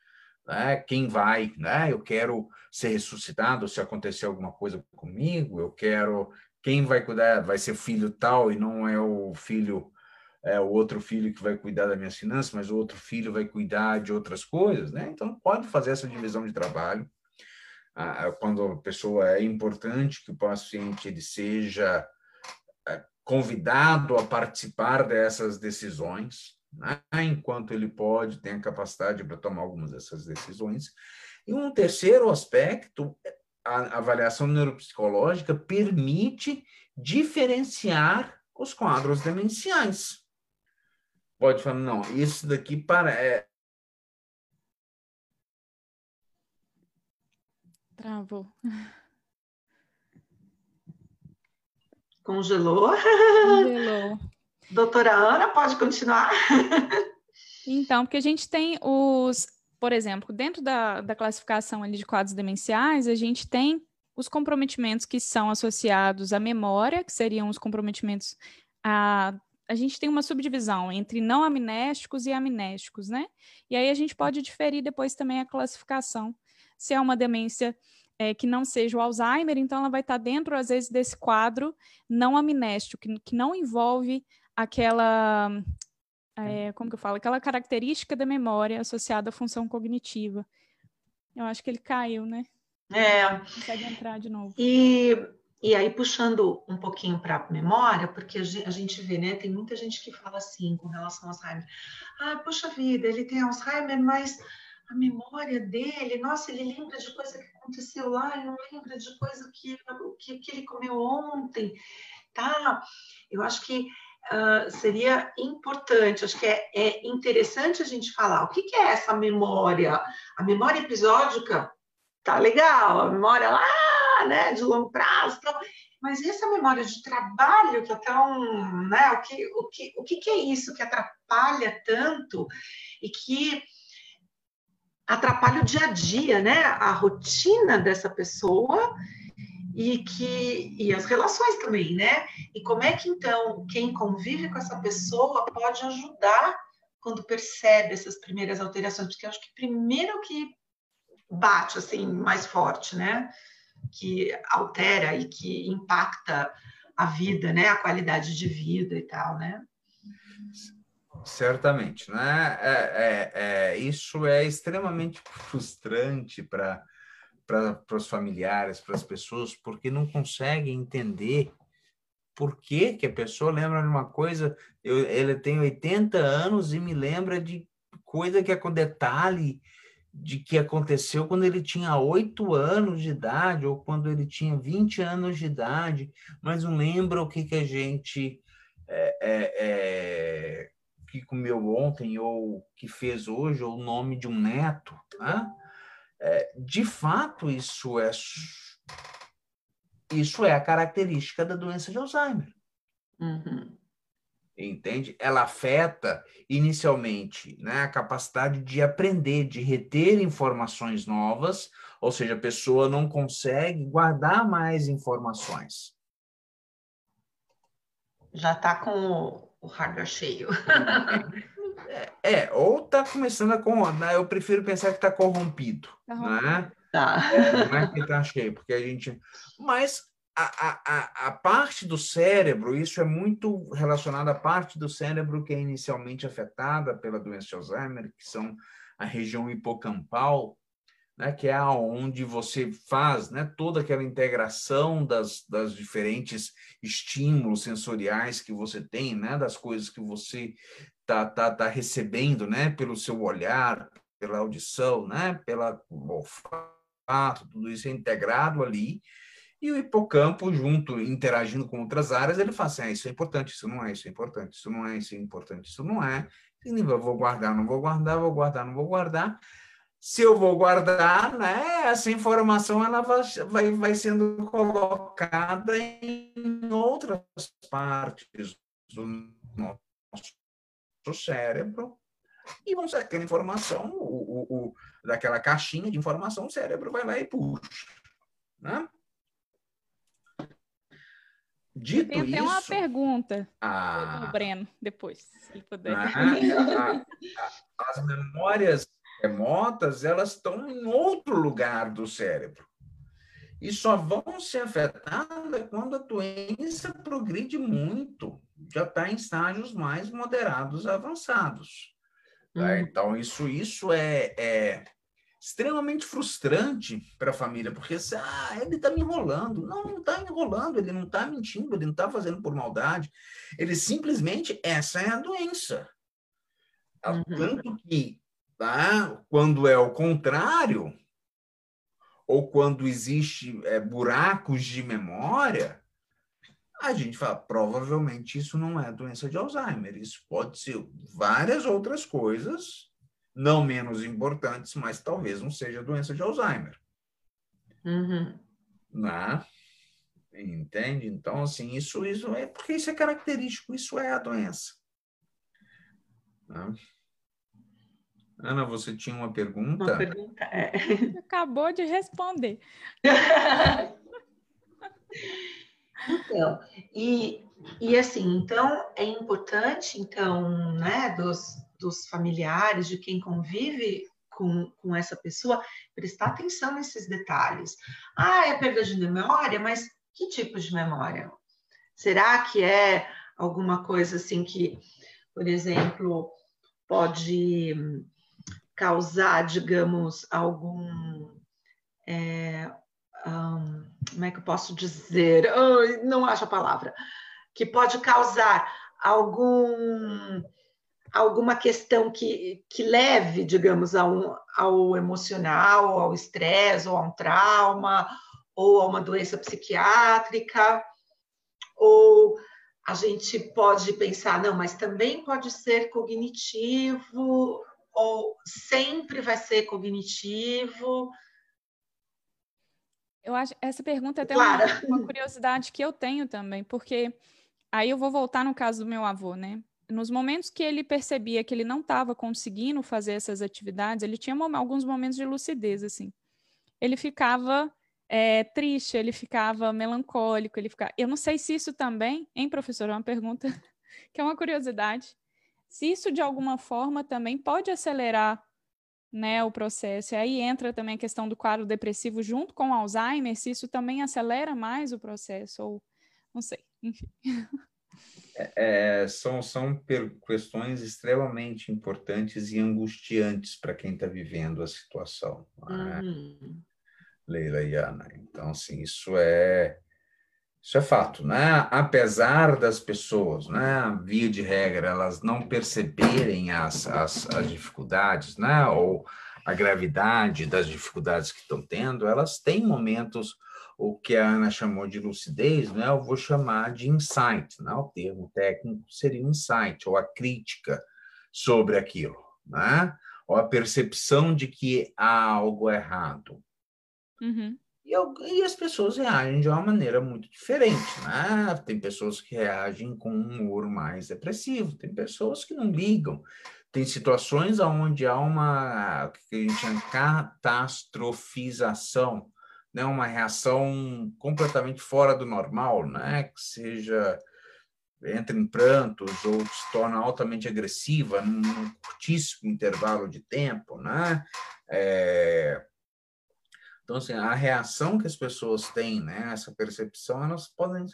né? Quem vai, né? Eu quero ser ressuscitado se acontecer alguma coisa comigo, eu quero quem vai cuidar, vai ser filho tal e não é o filho é o outro filho que vai cuidar das minhas finanças, mas o outro filho vai cuidar de outras coisas, né? Então pode fazer essa divisão de trabalho. Ah, quando a pessoa é importante que o paciente ele seja é, convidado a participar dessas decisões? Enquanto ele pode, tem a capacidade para tomar algumas dessas decisões. E um terceiro aspecto, a avaliação neuropsicológica permite diferenciar os quadros demenciais. Pode falar, não, isso daqui para, é, Travou. Congelou. Congelou. Doutora Ana, pode continuar? Então, porque a gente tem os, por exemplo, dentro da, da classificação ali de quadros demenciais, a gente tem os comprometimentos que são associados à memória, que seriam os comprometimentos a a gente tem uma subdivisão entre não amnésticos e amnésticos, né? E aí a gente pode diferir depois também a classificação. Se é uma demência é, que não seja o Alzheimer, então ela vai estar dentro, às vezes, desse quadro não amnéstico, que, que não envolve aquela, é, como que eu falo, aquela característica da memória associada à função cognitiva. Eu acho que ele caiu, né? É. Consegue entrar de novo. E, e aí, puxando um pouquinho para a memória, porque a gente vê, né? Tem muita gente que fala assim com relação ao Alzheimer. Ah, puxa vida, ele tem Alzheimer, mas a memória dele, nossa, ele lembra de coisa que aconteceu lá, ele não lembra de coisa que, que, que ele comeu ontem, tá? Eu acho que uh, seria importante, acho que é, é, interessante a gente falar o que, que, é essa memória. A memória episódica tá legal, a memória lá, né, de longo prazo, mas essa memória de trabalho que é tão, né, o que, o que, o que, que é isso que atrapalha tanto e que atrapalha o dia a dia, né, a rotina dessa pessoa e que e as relações também, né? E como é que então quem convive com essa pessoa pode ajudar quando percebe essas primeiras alterações? Porque eu acho que primeiro que bate assim mais forte, né? Que altera e que impacta a vida, né? A qualidade de vida e tal, né? Certamente, né? É, é, é isso é extremamente frustrante para para os familiares, para as pessoas, porque não conseguem entender por que, que a pessoa lembra de uma coisa. Eu, ele tem 80 anos e me lembra de coisa que é com detalhe de que aconteceu quando ele tinha 8 anos de idade ou quando ele tinha 20 anos de idade, mas não lembra o que, que a gente é, é, é, que comeu ontem ou que fez hoje ou o nome de um neto, né? É, de fato, isso é isso é a característica da doença de Alzheimer. Uhum. Entende? Ela afeta inicialmente né, a capacidade de aprender, de reter informações novas, ou seja, a pessoa não consegue guardar mais informações. Já está com o, o hardware cheio. É, é ou está começando a corromper. Eu prefiro pensar que está corrompido. Tá né? Tá. É, não é que está cheio, porque a gente. Mas a, a, a parte do cérebro, isso é muito relacionado à parte do cérebro que é inicialmente afetada pela doença de Alzheimer, que são a região hipocampal, né, que é onde você faz né, toda aquela integração das, das diferentes estímulos sensoriais que você tem, né, das coisas que você está tá, tá recebendo né, pelo seu olhar, pela audição, né, pela olfato, tudo isso é integrado ali, e o hipocampo, junto, interagindo com outras áreas, ele fala assim: ah, isso é importante, isso não é, isso é importante, isso não é, isso é importante, isso não é. Eu vou guardar, não vou guardar, vou guardar, não vou guardar. Se eu vou guardar, né, essa informação ela vai, vai sendo colocada em outras partes do nosso cérebro e vão ser aquela informação, o, o, o, daquela caixinha de informação, o cérebro vai lá e puxa. Né? Dito Tem até isso, uma pergunta a, do Breno, depois, se puder. a, a, as memórias remotas, elas estão em outro lugar do cérebro. E só vão ser afetadas quando a doença progride muito, já está em estágios mais moderados avançados. Tá? Hum. Então, isso, isso é, é extremamente frustrante para a família, porque ah, ele está me enrolando. Não, não está enrolando, ele não está mentindo, ele não está fazendo por maldade. Ele simplesmente, essa é a doença. Uhum. Tanto que, tá, quando é o contrário, ou quando existe é, buracos de memória, a gente fala, provavelmente isso não é doença de Alzheimer, isso pode ser várias outras coisas não menos importantes, mas talvez não seja doença de Alzheimer. Uhum. Né? Entende? Então, assim, isso, isso é porque isso é característico, isso é a doença. Né? Ana, você tinha uma pergunta? Uma pergunta, é. Acabou de responder. então, e, e assim, então é importante, então, né, dos, dos familiares, de quem convive com, com essa pessoa, prestar atenção nesses detalhes. Ah, é perda de memória, mas que tipo de memória? Será que é alguma coisa assim que, por exemplo, pode causar, digamos, algum. É, um, como é que eu posso dizer? Oh, não acho a palavra. Que pode causar algum alguma questão que, que leve, digamos, ao, ao emocional, ao estresse, ou a um trauma, ou a uma doença psiquiátrica, ou a gente pode pensar, não, mas também pode ser cognitivo, ou sempre vai ser cognitivo. Eu acho essa pergunta é até uma, uma curiosidade que eu tenho também, porque aí eu vou voltar no caso do meu avô, né? nos momentos que ele percebia que ele não estava conseguindo fazer essas atividades, ele tinha alguns momentos de lucidez, assim. Ele ficava é, triste, ele ficava melancólico, ele ficava... Eu não sei se isso também, hein, professor? É uma pergunta que é uma curiosidade. Se isso, de alguma forma, também pode acelerar né, o processo. E aí entra também a questão do quadro depressivo junto com o Alzheimer, se isso também acelera mais o processo, ou não sei, enfim. É, é, são, são questões extremamente importantes e angustiantes para quem está vivendo a situação, é? uhum. Leila e Ana. Então, assim, isso é isso é fato, né? Apesar das pessoas, né, via de regra, elas não perceberem as, as, as dificuldades, né, ou a gravidade das dificuldades que estão tendo, elas têm momentos o que a Ana chamou de lucidez, né, eu vou chamar de insight, né, o termo técnico seria insight, ou a crítica sobre aquilo. Né? ou a percepção de que há algo errado. Uhum. E, eu, e, as pessoas reagem de uma maneira muito diferente, né? Tem pessoas que reagem com um humor mais depressivo, tem pessoas que não ligam, tem situações onde há uma que a gente chama catastrofização, né? Uma reação completamente fora do normal, né? Que seja entra em prantos ou se torna altamente agressiva num curtíssimo intervalo de tempo, né? É... Então, assim, a reação que as pessoas têm, né, essa percepção, elas podem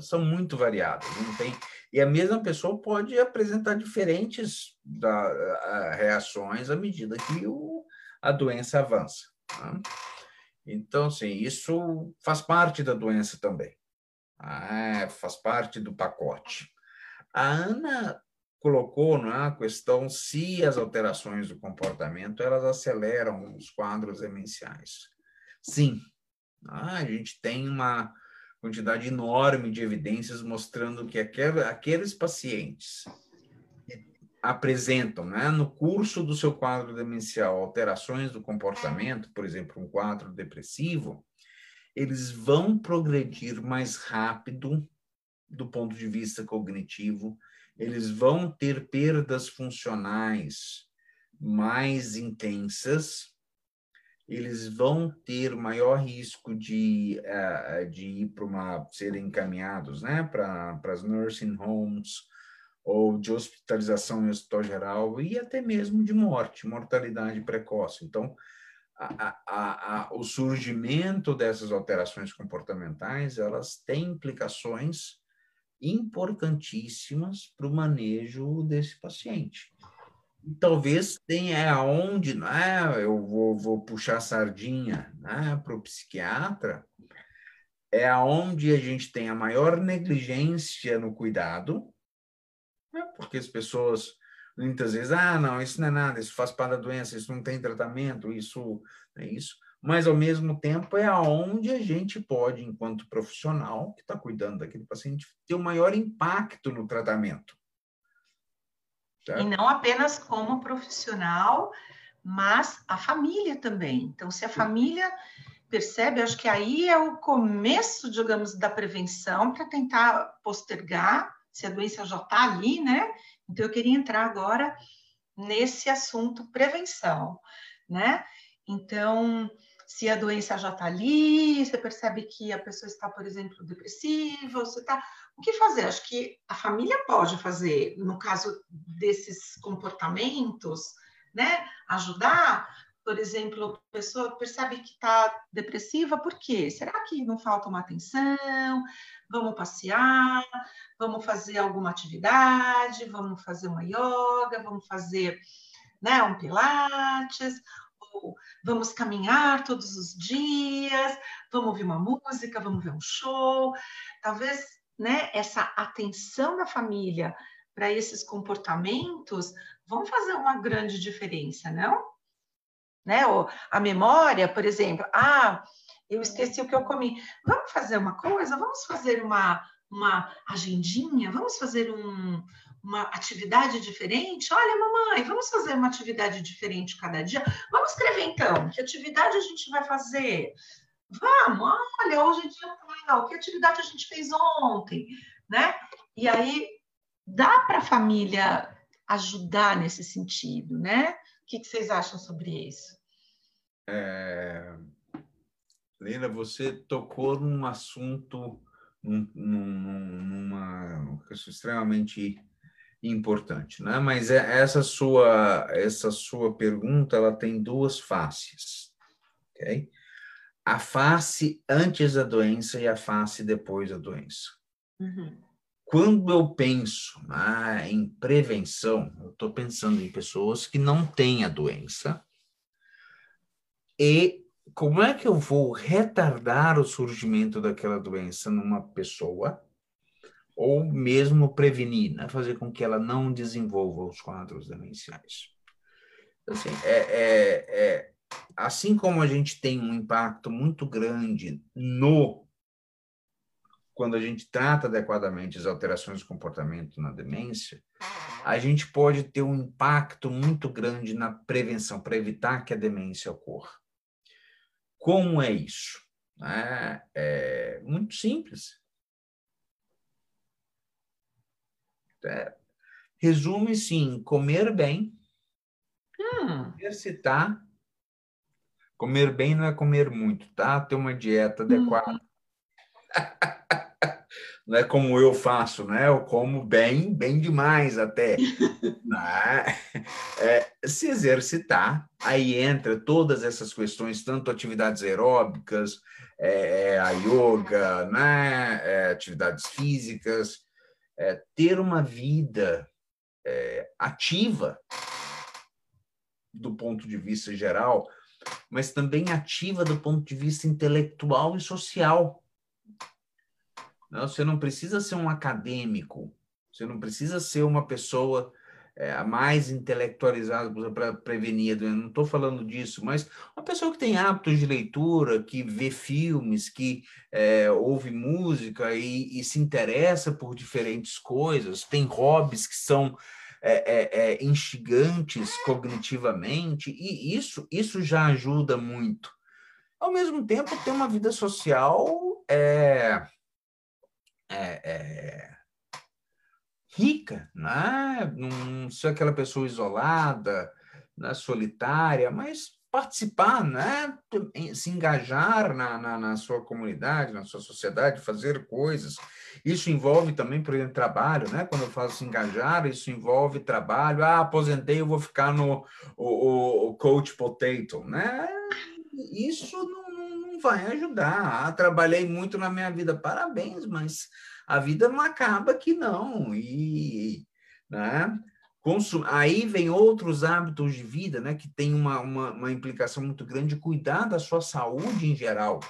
são muito variadas. Não tem, e a mesma pessoa pode apresentar diferentes da, reações à medida que o, a doença avança. Né? Então, assim, isso faz parte da doença também. Ah, faz parte do pacote. A Ana colocou é, a questão se as alterações do comportamento elas aceleram os quadros demenciais. Sim, ah, a gente tem uma quantidade enorme de evidências mostrando que aqueles pacientes apresentam, né, no curso do seu quadro demencial, alterações do comportamento, por exemplo, um quadro depressivo, eles vão progredir mais rápido do ponto de vista cognitivo, eles vão ter perdas funcionais mais intensas, eles vão ter maior risco de, uh, de ir para uma serem encaminhados, né, para as nursing homes ou de hospitalização em hospital geral e até mesmo de morte, mortalidade precoce. Então, a, a, a, o surgimento dessas alterações comportamentais elas têm implicações importantíssimas para o manejo desse paciente. Talvez tenha aonde né, eu vou, vou puxar sardinha né, para o psiquiatra, é aonde a gente tem a maior negligência no cuidado, né, porque as pessoas muitas vezes, ah, não, isso não é nada, isso faz parte da doença, isso não tem tratamento, isso é isso. Mas, ao mesmo tempo, é aonde a gente pode, enquanto profissional que está cuidando daquele paciente, ter o maior impacto no tratamento. Certo? E não apenas como profissional, mas a família também. Então, se a família percebe, acho que aí é o começo, digamos, da prevenção para tentar postergar, se a doença já está ali, né? Então, eu queria entrar agora nesse assunto prevenção, né? Então, se a doença já está ali, você percebe que a pessoa está, por exemplo, depressiva, você está. O que fazer? Acho que a família pode fazer, no caso desses comportamentos, né? Ajudar, por exemplo, a pessoa percebe que está depressiva, por quê? Será que não falta uma atenção? Vamos passear, vamos fazer alguma atividade, vamos fazer uma yoga, vamos fazer né, um pilates, ou vamos caminhar todos os dias, vamos ouvir uma música, vamos ver um show. Talvez né, essa atenção da família para esses comportamentos vão fazer uma grande diferença, não? né? Ou a memória, por exemplo, ah, eu esqueci o que eu comi. Vamos fazer uma coisa? Vamos fazer uma, uma agendinha? Vamos fazer um, uma atividade diferente? Olha, mamãe, vamos fazer uma atividade diferente cada dia? Vamos escrever então, que atividade a gente vai fazer? Vamos, olha, hoje é dia tal, que atividade a gente fez ontem, né? E aí dá para a família ajudar nesse sentido, né? O que, que vocês acham sobre isso? É... Você tocou num assunto, num, num, numa extremamente importante, né? Mas é, essa sua essa sua pergunta ela tem duas faces, ok? A face antes da doença e a face depois da doença. Uhum. Quando eu penso né, em prevenção, eu estou pensando em pessoas que não têm a doença e como é que eu vou retardar o surgimento daquela doença numa pessoa? Ou mesmo prevenir, né? fazer com que ela não desenvolva os quadros demenciais. Assim, é, é, é, assim como a gente tem um impacto muito grande no quando a gente trata adequadamente as alterações de comportamento na demência, a gente pode ter um impacto muito grande na prevenção, para evitar que a demência ocorra. Como é isso? É, é muito simples. É, Resume-se em comer bem, hum. exercitar. Comer bem não é comer muito, tá? Ter uma dieta adequada. Hum. não é como eu faço, né? Eu como bem, bem demais até. Né? é, se exercitar, aí entra todas essas questões, tanto atividades aeróbicas, é, é a yoga, né? É, atividades físicas, é, ter uma vida é, ativa do ponto de vista geral, mas também ativa do ponto de vista intelectual e social. Você não precisa ser um acadêmico, você não precisa ser uma pessoa é, mais intelectualizada para prevenir. Eu não estou falando disso, mas uma pessoa que tem hábitos de leitura, que vê filmes, que é, ouve música e, e, se interessa por diferentes coisas, tem hobbies que são é, é, é, instigantes cognitivamente, e isso, isso já ajuda muito. Ao mesmo tempo, ter uma vida social é, é, é rica, né? não ser aquela pessoa isolada, né? solitária, mas participar, né? se engajar na, na, na, sua comunidade, na sua sociedade, fazer coisas. Isso envolve também, por exemplo, trabalho, né? Quando eu falo se engajar, isso envolve trabalho. Ah, aposentei, eu vou ficar no o, o coach potato, né? Isso não, não vai ajudar. Ah, trabalhei muito na minha vida, parabéns, mas a vida não acaba aqui não. E, né? Consum... Aí vem outros hábitos de vida, né, que tem uma, uma, uma implicação muito grande, cuidar da sua saúde em geral.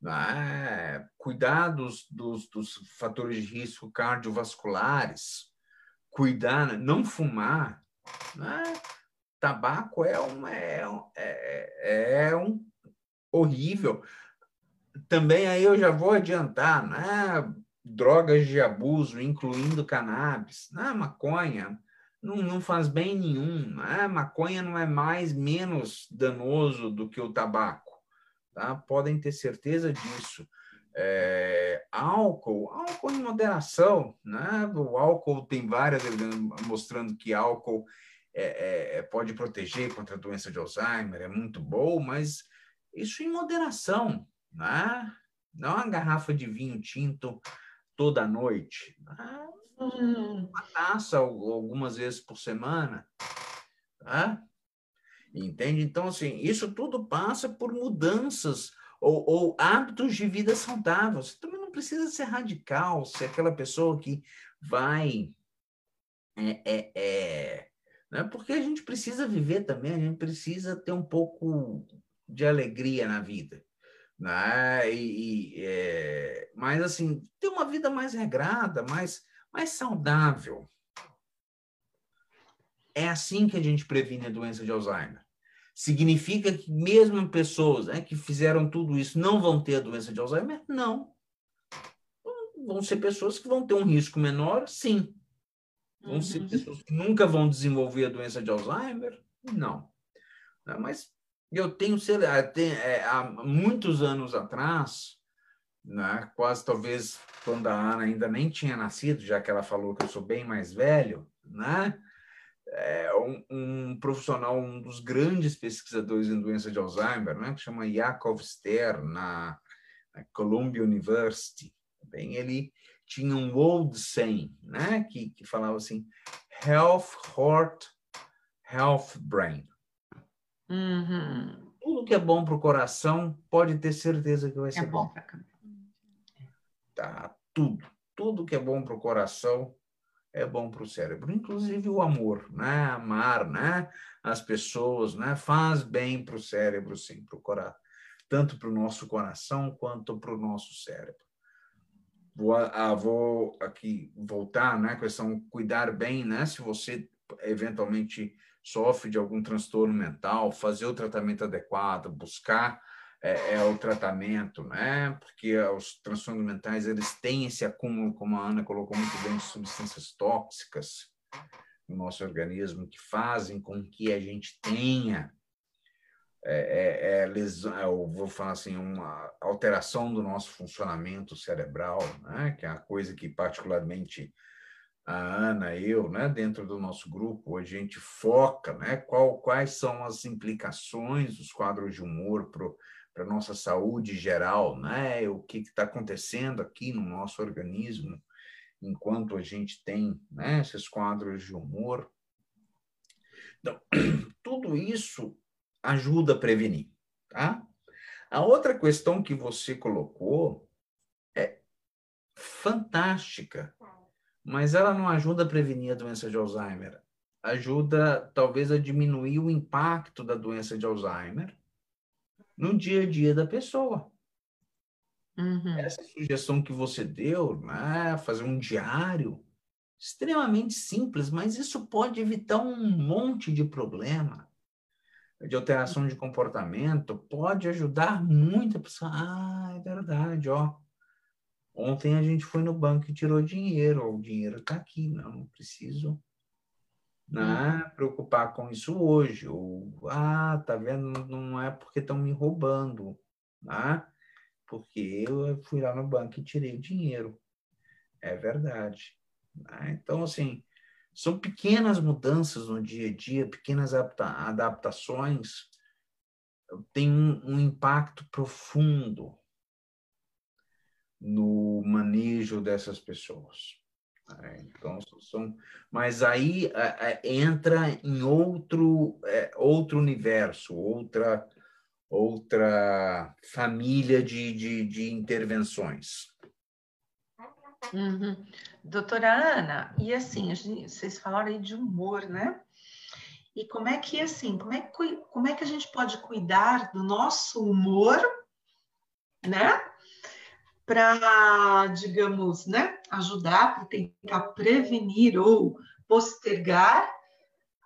Né? Cuidar dos, dos, dos fatores de risco cardiovasculares, cuidar, né? não fumar. Né? Tabaco é um, é, é, é um horrível. Também aí eu já vou adiantar, né? drogas de abuso, incluindo cannabis, né? maconha, não, não faz bem nenhum. A maconha não é mais menos danoso do que o tabaco. Tá? Podem ter certeza disso. É, álcool, álcool em moderação, né? O álcool tem várias mostrando que álcool é, é, pode proteger contra a doença de Alzheimer, é muito bom, mas isso em moderação, né? Não uma garrafa de vinho tinto toda noite. Né? uma taça algumas vezes por semana. Tá? Entende? Então, assim, isso tudo passa por mudanças ou, ou, hábitos de vida saudável. Você também não precisa ser radical, ser aquela pessoa que vai. É, é, é, né? Porque a gente precisa viver também, a gente precisa ter um pouco de alegria na vida. Né? E, e é, mas, assim, ter uma vida mais regrada, mais mais saudável. É assim que a gente previne a doença de Alzheimer. Significa que mesmo pessoas né, que fizeram tudo isso não vão ter a doença de Alzheimer? Não. Vão ser pessoas que vão ter um risco menor? Sim. Vão uhum. ser pessoas que nunca vão desenvolver a doença de Alzheimer? Não. Mas eu tenho, é, há muitos anos atrás, né? quase talvez quando a Ana ainda nem tinha nascido, já que ela falou que eu sou bem mais velho, né? É um, um, profissional, um dos grandes pesquisadores em doença de Alzheimer, né? que chama Yakov Stern, na, na Columbia University. Bem, ele tinha um old saying, né? que, que falava assim, health, heart, health, brain. Uhum. Tudo que é bom para o coração, pode ter certeza que vai é ser bom. bom tá? Tudo, tudo que é bom para o coração é bom para o cérebro, inclusive o amor, né? Amar, né? As pessoas, né? Faz bem para o cérebro, sim, para o coração, tanto para o nosso coração quanto para o nosso cérebro. Vou, ah, vou aqui voltar, né? A questão cuidar bem, né? Se você eventualmente sofre de algum transtorno mental, fazer o tratamento adequado, buscar é, é, o tratamento, né? Porque os transtornos mentais eles têm esse acúmulo, como a Ana colocou muito bem, de substâncias tóxicas no nosso organismo que fazem com que a gente tenha é, é, é lesão, eu vou falar assim, uma alteração do nosso funcionamento cerebral, né? Que é a coisa que particularmente a Ana, eu, né, dentro do nosso grupo, a gente foca, né, qual, quais são as implicações dos quadros de humor para a nossa saúde geral, né, o que está acontecendo aqui no nosso organismo enquanto a gente tem né, esses quadros de humor. Então, tudo isso ajuda a prevenir, tá? A outra questão que você colocou é fantástica mas ela não ajuda a prevenir a doença de Alzheimer. Ajuda, talvez, a diminuir o impacto da doença de Alzheimer no dia a dia da pessoa. Uhum. Essa sugestão que você deu, né, fazer um diário, extremamente simples, mas isso pode evitar um monte de problema de alteração de comportamento, pode ajudar muito a pessoa. Ah, é verdade, ó. Ontem a gente foi no banco e tirou dinheiro, o dinheiro está aqui, não, não preciso né, uhum. preocupar com isso hoje. Ou, ah, tá vendo, não é porque estão me roubando, né? porque eu fui lá no banco e tirei o dinheiro. É verdade. Né? Então, assim, são pequenas mudanças no dia a dia, pequenas adaptações, têm um, um impacto profundo no manejo dessas pessoas. Né? Então, são, mas aí entra em outro, é, outro universo, outra, outra família de, de, de intervenções. Uhum. Doutora Ana, e assim, vocês falaram aí de humor, né? E como é que, assim, como é, como é que a gente pode cuidar do nosso humor, né? Para, digamos, né, ajudar, para tentar prevenir ou postergar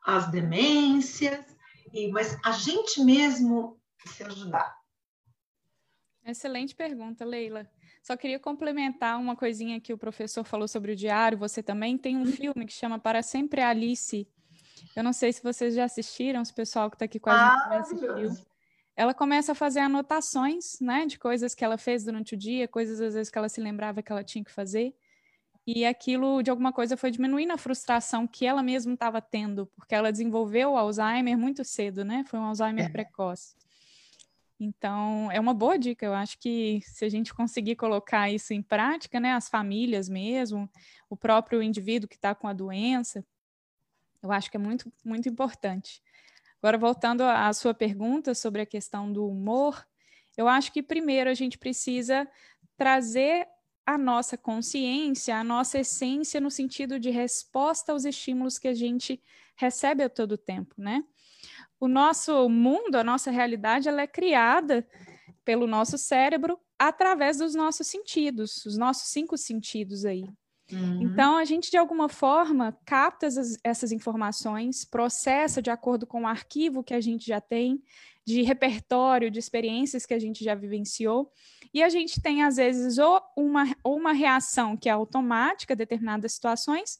as demências, e, mas a gente mesmo se ajudar. Excelente pergunta, Leila. Só queria complementar uma coisinha que o professor falou sobre o diário. Você também tem um filme que chama Para Sempre Alice. Eu não sei se vocês já assistiram, o pessoal que está aqui com a gente já assistiu ela começa a fazer anotações, né, de coisas que ela fez durante o dia, coisas às vezes que ela se lembrava que ela tinha que fazer. E aquilo, de alguma coisa, foi diminuindo a frustração que ela mesma estava tendo, porque ela desenvolveu o Alzheimer muito cedo, né? Foi um Alzheimer é. precoce. Então, é uma boa dica. Eu acho que se a gente conseguir colocar isso em prática, né, as famílias mesmo, o próprio indivíduo que está com a doença, eu acho que é muito, muito importante. Agora, voltando à sua pergunta sobre a questão do humor, eu acho que primeiro a gente precisa trazer a nossa consciência, a nossa essência no sentido de resposta aos estímulos que a gente recebe a todo tempo, né? O nosso mundo, a nossa realidade, ela é criada pelo nosso cérebro através dos nossos sentidos, os nossos cinco sentidos aí. Uhum. Então, a gente, de alguma forma, capta essas, informações, processa de acordo com o arquivo que a gente já tem, de repertório, de experiências que a gente já vivenciou, e a gente tem, às vezes, ou uma, ou uma reação que é automática a determinadas situações,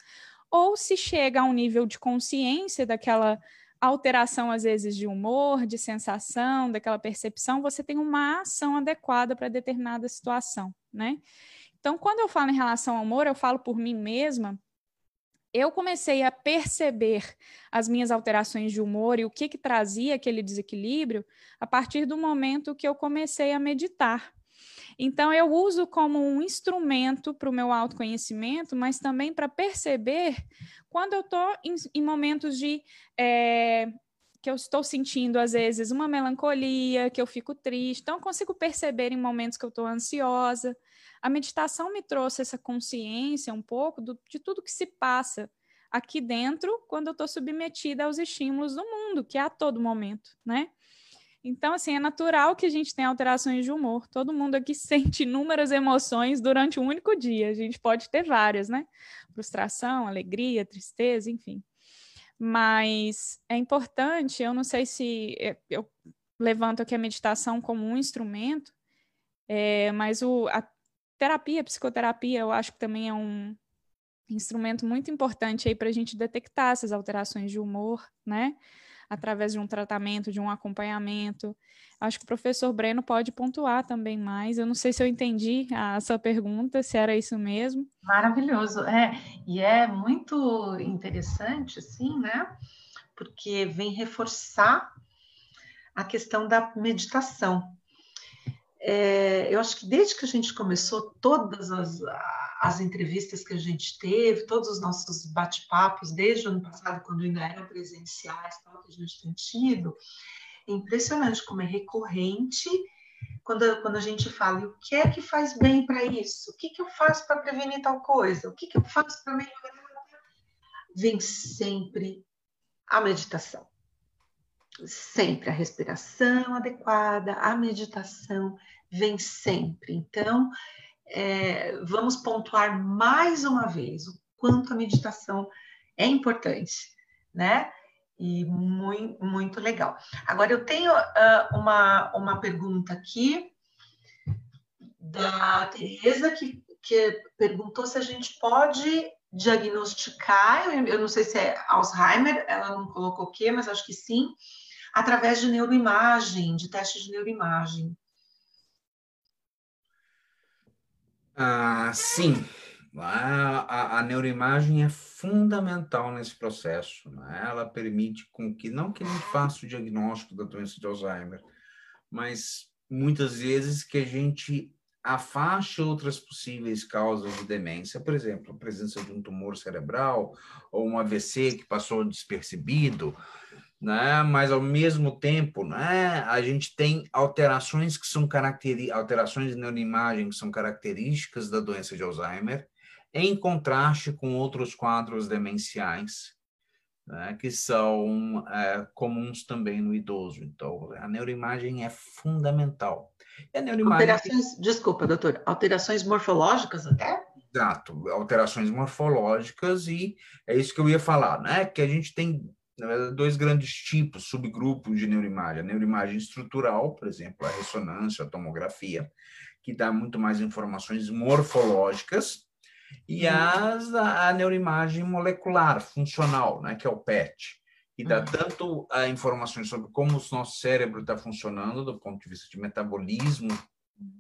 ou se chega a um nível de consciência daquela alteração, às vezes, de humor, de sensação, daquela percepção, você tem uma ação adequada para determinada situação, né? Então, quando eu falo em relação ao amor, eu falo por mim mesma. Eu comecei a perceber as minhas alterações de humor e o que, que trazia aquele desequilíbrio a partir do momento que eu comecei a meditar. Então, eu uso como um instrumento para o meu autoconhecimento, mas também para perceber quando eu estou em, em, momentos de. É, que eu estou sentindo, às vezes, uma melancolia, que eu fico triste. Então, eu consigo perceber em momentos que eu estou ansiosa a meditação me trouxe essa consciência um pouco do, de tudo que se passa aqui dentro quando eu estou submetida aos estímulos do mundo, que é a todo momento, né? Então, assim, é natural que a gente tenha alterações de humor. Todo mundo aqui sente inúmeras emoções durante um único dia. A gente pode ter várias, né? Frustração, alegria, tristeza, enfim. Mas é importante, eu não sei se. Eu levanto aqui a meditação como um instrumento, é, mas o, a terapia, psicoterapia, eu acho que também é um instrumento muito importante aí para a gente detectar essas alterações de humor, né? Através de um tratamento, de um acompanhamento. Acho que o professor Breno pode pontuar também mais. Eu não sei se eu entendi a sua pergunta, se era isso mesmo. Maravilhoso, é. E é muito interessante, assim, né? Porque vem reforçar a questão da meditação. É, eu acho que desde que a gente começou, todas as, as entrevistas que a gente teve, todos os nossos bate-papos, desde o ano passado, quando ainda eram presenciais, tal, que a gente tem tido, é impressionante como é recorrente quando, quando a gente fala o que é que faz bem para isso, o que, que eu faço para prevenir tal coisa, o que, que eu faço para melhorar, vem sempre a meditação sempre a respiração adequada, a meditação vem sempre. Então, é, vamos pontuar mais uma vez o quanto a meditação é importante, né? E muito, muito legal. Agora, eu tenho uh, uma, uma pergunta aqui da Tereza, que, que perguntou se a gente pode diagnosticar, eu, eu não sei se é Alzheimer, ela não colocou o quê, mas acho que sim, através de neuroimagem, de testes de neuroimagem. Ah, sim, a, a, a, neuroimagem é fundamental nesse processo. Né? Ela permite com que, não que a gente faça o diagnóstico da doença de Alzheimer, mas muitas vezes que a gente afaste outras possíveis causas de demência, por exemplo, a presença de um tumor cerebral ou um AVC que passou despercebido, né? Mas ao mesmo tempo, né, a gente tem alterações que são caracteri alterações de neuroimagem que são características da doença de Alzheimer, em contraste com outros quadros demenciais, né, que são é, comuns também no idoso. Então, a neuroimagem é fundamental. E a neuroimagem... Alterações, desculpa, doutor, alterações morfológicas até? Exato, alterações morfológicas e é isso que eu ia falar, né? Que a gente tem dois grandes tipos, subgrupos de neuroimagem. A neuroimagem estrutural, por exemplo, a ressonância, a tomografia, que dá muito mais informações morfológicas, e uhum. as, a, neuroimagem molecular, funcional, né, que é o PET, que dá uhum. tanto a informações sobre como o nosso cérebro está funcionando, do ponto de vista de metabolismo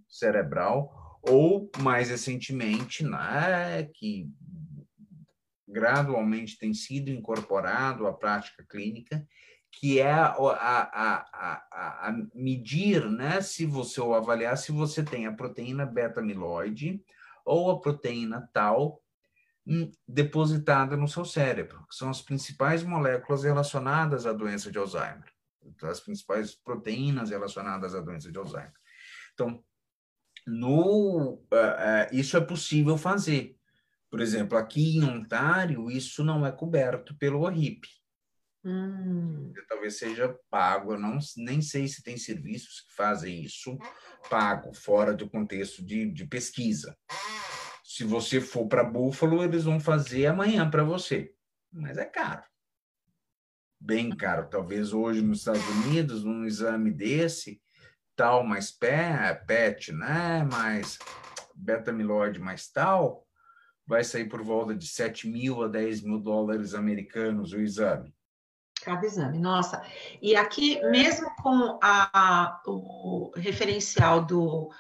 cerebral, ou, mais recentemente, né, que gradualmente tem sido incorporado à prática clínica, que é a, a, a, a, medir, né, se você ou avaliar se você tem a proteína beta-amiloide ou a proteína tal hum, depositada no seu cérebro, que são as principais moléculas relacionadas à doença de Alzheimer, as principais proteínas relacionadas à doença de Alzheimer. Então, no, uh, uh, isso é possível fazer. Por exemplo, aqui em Ontário, isso não é coberto pelo ORIP. Hum. Talvez seja pago, eu não, nem sei se tem serviços que fazem isso pago, fora do contexto de, de pesquisa. Se você for para Buffalo, eles vão fazer amanhã para você, mas é caro. Bem caro. Talvez hoje nos Estados Unidos, num exame desse, tal, mais PET, né? mais beta-amiloide, mais tal, vai sair por volta de 7 mil a 10 mil dólares americanos o exame. Cada exame, nossa. E aqui, mesmo com a, o referencial do,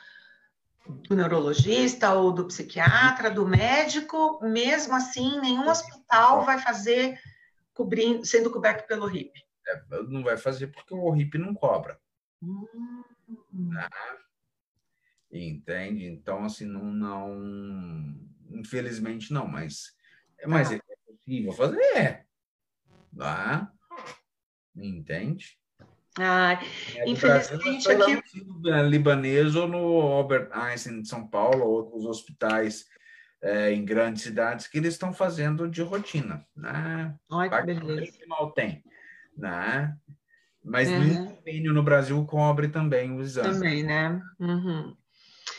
do neurologista ou do psiquiatra, do médico, mesmo assim, nenhum hospital vai fazer cobrindo, sendo coberto pelo RIP. É, não vai fazer porque o RIP não cobra. Hum. Tá? Entende? Então, assim, não, não Infelizmente não, mas, mas ah. é possível fazer. É. Tá? Entende? Ah, é, infelizmente aqui. No libanês ou no Albert Einstein de São Paulo, ou outros hospitais é, em grandes cidades que eles estão fazendo de rotina. Né? Olha que beleza. mal tem. Né? Mas uhum. no no Brasil cobre também o exame. Também, né? Uhum.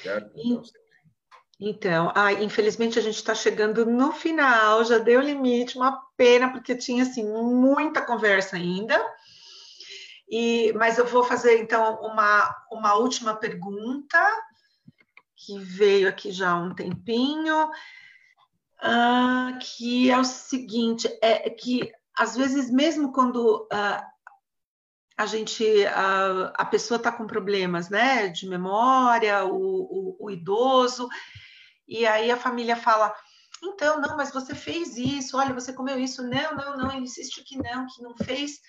Certo? Então, então, ah, infelizmente a gente está chegando no final, já deu limite, uma pena, porque tinha assim muita conversa ainda. E, mas eu vou fazer então uma, uma última pergunta que veio aqui já há um tempinho, uh, que é o seguinte: é que às vezes, mesmo quando uh, a gente, uh, a pessoa está com problemas né, de memória, o, o, o idoso, e aí a família fala. Então, não, mas você fez isso, olha, você comeu isso, não, não, não, ele insiste que não, que não fez.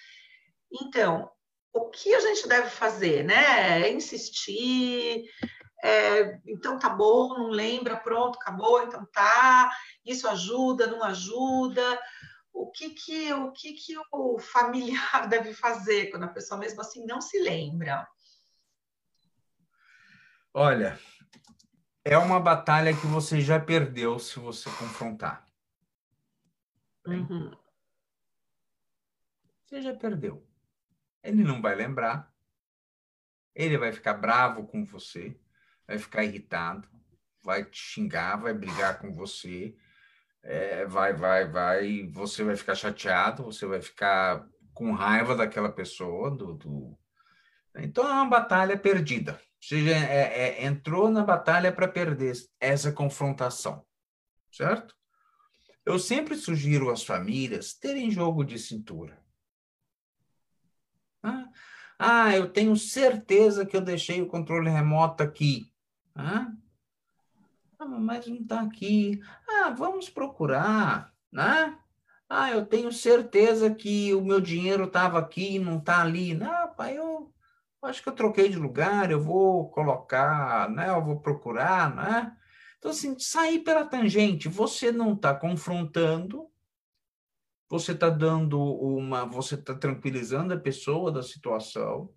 Então, o que a gente deve fazer, né? É insistir, é, então tá bom, não lembra, pronto, acabou, então tá. Isso ajuda, não ajuda. O que que o que que o familiar deve fazer quando a pessoa mesmo assim não se lembra? Olha, é uma batalha que você já perdeu se você confrontar. Uhum. Você já perdeu. Ele não vai lembrar. Ele vai ficar bravo com você, vai ficar irritado, vai te xingar, vai brigar com você, é, vai, vai, vai. Você vai ficar chateado, você vai ficar com raiva daquela pessoa. Do, do... Então é uma batalha perdida. Seja, é, é, entrou na batalha para perder essa confrontação, certo? Eu sempre sugiro às famílias terem jogo de cintura. Ah, ah, eu tenho certeza que eu deixei o controle remoto aqui. Ah, mas não está aqui. Ah, vamos procurar, né? Ah, eu tenho certeza que o meu dinheiro estava aqui e não está ali. Não, pai, eu acho que eu troquei de lugar, eu vou colocar, né? Eu vou procurar, né? Então, assim, sair pela tangente, você não está confrontando, você está dando uma, você está tranquilizando a pessoa da situação,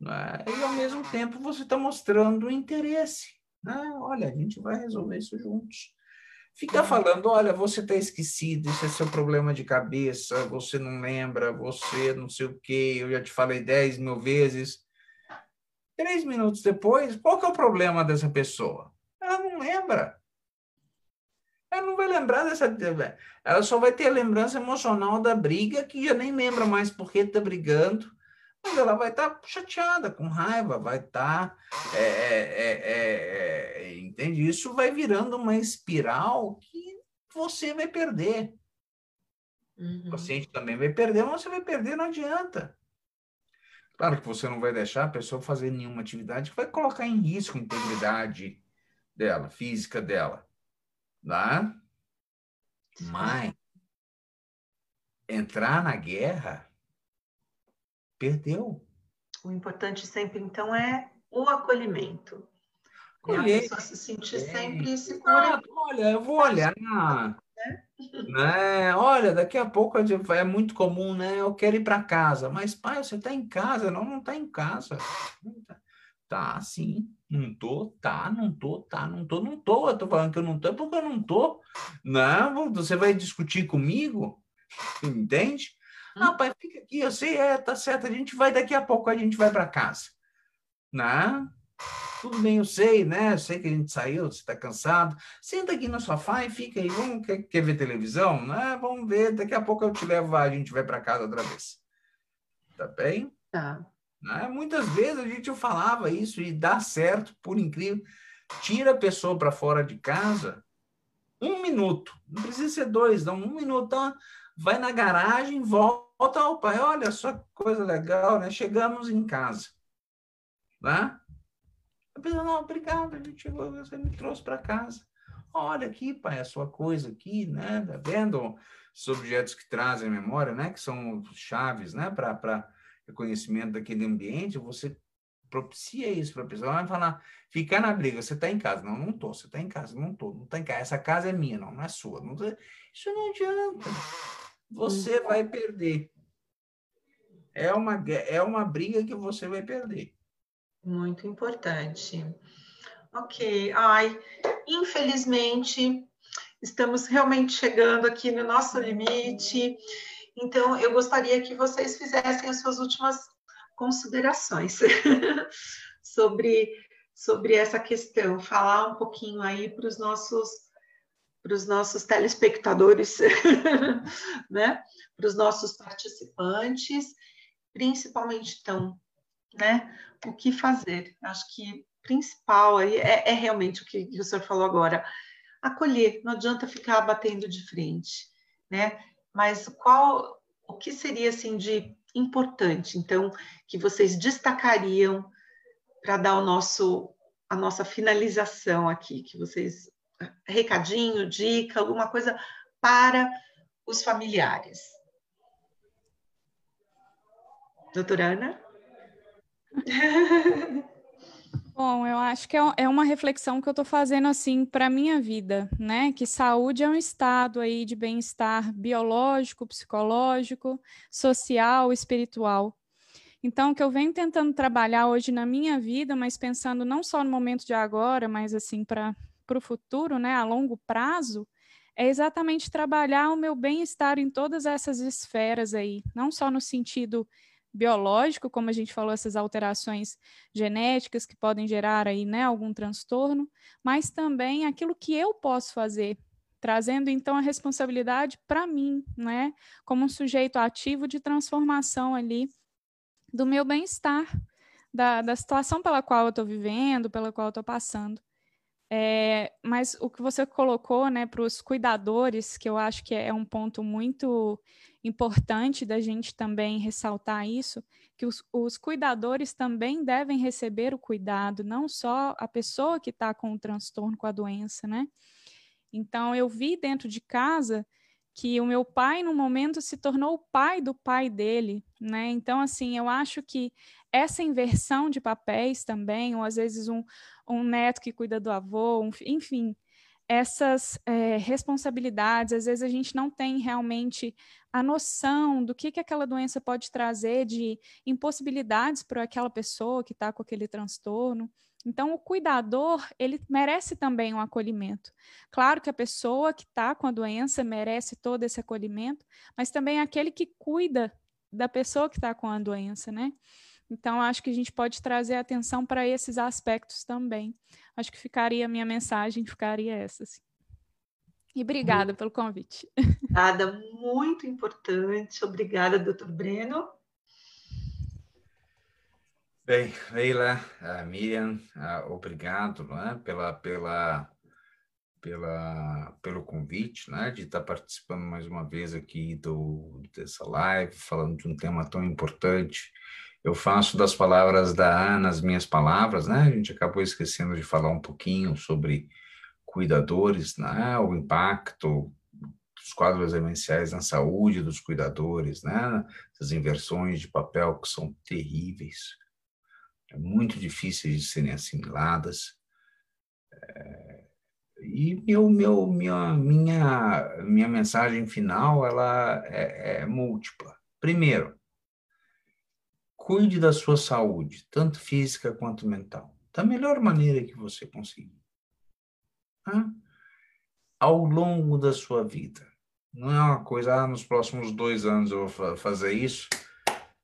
né? e ao mesmo tempo você está mostrando interesse. Né? Olha, a gente vai resolver isso juntos. Ficar uhum. falando, olha, você está esquecido, isso é seu problema de cabeça, você não lembra, você não sei o quê, eu já te falei dez mil vezes. Três minutos depois, qual que é o problema dessa pessoa? Ela não lembra. Ela não vai lembrar dessa. Ela só vai ter a lembrança emocional da briga, que já nem lembra mais por que está brigando, ela vai estar tá chateada, com raiva, vai estar. Tá, é, é, é, é, entende? Isso vai virando uma espiral que você vai perder. Uhum. O paciente também vai perder, mas você vai perder, não adianta. Claro que você não vai deixar a pessoa fazer nenhuma atividade que vai colocar em risco a integridade dela, física dela né? Mas entrar na guerra, perdeu. O importante sempre, então, é o acolhimento. Colher. A pessoa se sentir é. sempre segura. Ah, olha, eu vou olhar. Né? né? Olha, daqui a pouco é muito comum, né? Eu quero ir para casa. Mas, pai, você está em casa. Não, não está em casa. Tá, sim. Não tô, tá, não tô, tá, não tô, não tô. Eu tô falando que eu não tô, é porque eu não tô. Não, você vai discutir comigo? Entende? Ah, pai, fica aqui, eu sei, é, tá certo, a gente vai daqui a pouco, a gente vai para casa. Não, tudo bem, eu sei, né? Eu sei que a gente saiu, você está cansado. Senta aqui no sofá e fica aí. Vamos, quer, quer ver televisão? Né? Vamos ver, daqui a pouco eu te levo, a gente vai para casa outra vez. Tá bem? Tá. Né? Muitas vezes a gente falava isso e dá certo, por incrível. Tira a pessoa para fora de casa, um minuto, não precisa ser dois, não, um minuto. Então, vai na garagem, volta ao pai, olha só que coisa legal, né? Chegamos em casa. Né? A pessoa, não, obrigado, a gente chegou, você me trouxe para casa. Olha aqui, pai, a sua coisa aqui, né? Tá vendo? Os objetos que trazem memória, né? Que são chaves, né? Para reconhecimento daquele ambiente, você propicia isso para a pessoa. Ela vai falar, ficar na briga, você está em casa. Não, não estou, você está em casa, não estou, não está em casa. Essa casa é minha, não, não é sua. Não, isso não adianta. Você vai perder. É uma, é uma briga que você vai perder. Muito importante. Ok. Ai, infelizmente, estamos realmente chegando aqui no nosso limite. Então, eu gostaria que vocês fizessem as suas últimas considerações sobre, sobre essa questão, falar um pouquinho aí para os nossos para os nossos telespectadores, né? para os nossos participantes, principalmente então, né? O que fazer? Acho que principal aí é, é realmente o que, o senhor falou agora, acolher. Não adianta ficar batendo de frente, né? Mas qual, o que seria assim de importante, então, que vocês destacariam para dar o nosso a nossa finalização aqui, que vocês recadinho, dica, alguma coisa para os familiares. Doutora Ana? Bom, eu acho que é, é uma reflexão que eu estou fazendo assim para a minha vida, né? Que saúde é um estado aí de bem-estar biológico, psicológico, social, espiritual. Então, o que eu venho tentando trabalhar hoje na minha vida, mas pensando não só no momento de agora, mas assim para o futuro, né, a longo prazo, é exatamente trabalhar o meu bem-estar em todas essas esferas aí, não só no sentido biológico, como a gente falou, essas alterações genéticas que podem gerar aí, né, algum transtorno, mas também aquilo que eu posso fazer, trazendo então a responsabilidade para mim, né, como um sujeito ativo de transformação ali do meu bem-estar, da, da situação pela qual eu estou vivendo, pela qual eu estou passando. É, mas o que você colocou né, para os cuidadores, que eu acho que é um ponto muito importante da gente também ressaltar isso, que os, os cuidadores também devem receber o cuidado, não só a pessoa que está com o transtorno, com a doença, né? Então, eu vi dentro de casa que o meu pai, no momento, se tornou o pai do pai dele, né? Então, assim, eu acho que essa inversão de papéis também, ou às vezes um, um neto que cuida do avô, um, enfim, essas é, responsabilidades, às vezes a gente não tem realmente a noção do que, que aquela doença pode trazer de impossibilidades para aquela pessoa que está com aquele transtorno. Então, o cuidador, ele merece também um acolhimento. Claro que a pessoa que está com a doença merece todo esse acolhimento, mas também aquele que cuida da pessoa que está com a doença, né? Então, acho que a gente pode trazer atenção para esses aspectos também. Acho que ficaria a minha mensagem, ficaria essa. Assim. E obrigada pelo convite. Nada, muito importante. Obrigada, doutor Breno. Bem, Leila, uh, Miriam, uh, obrigado né, pela, pela, pela, pelo convite, né, de estar participando mais uma vez aqui do, dessa live, falando de um tema tão importante eu faço das palavras da Ana as minhas palavras, né? A gente acabou esquecendo de falar um pouquinho sobre cuidadores, né? O impacto dos quadros emergenciais na saúde dos cuidadores, né? Essas inversões de papel que são terríveis, muito difíceis de serem assimiladas. É... E meu, meu, minha, minha, minha mensagem final ela é, é múltipla. Primeiro, Cuide da sua saúde, tanto física quanto mental, da melhor maneira que você conseguir. Hã? Ao longo da sua vida. Não é uma coisa, ah, nos próximos dois anos eu vou fazer isso,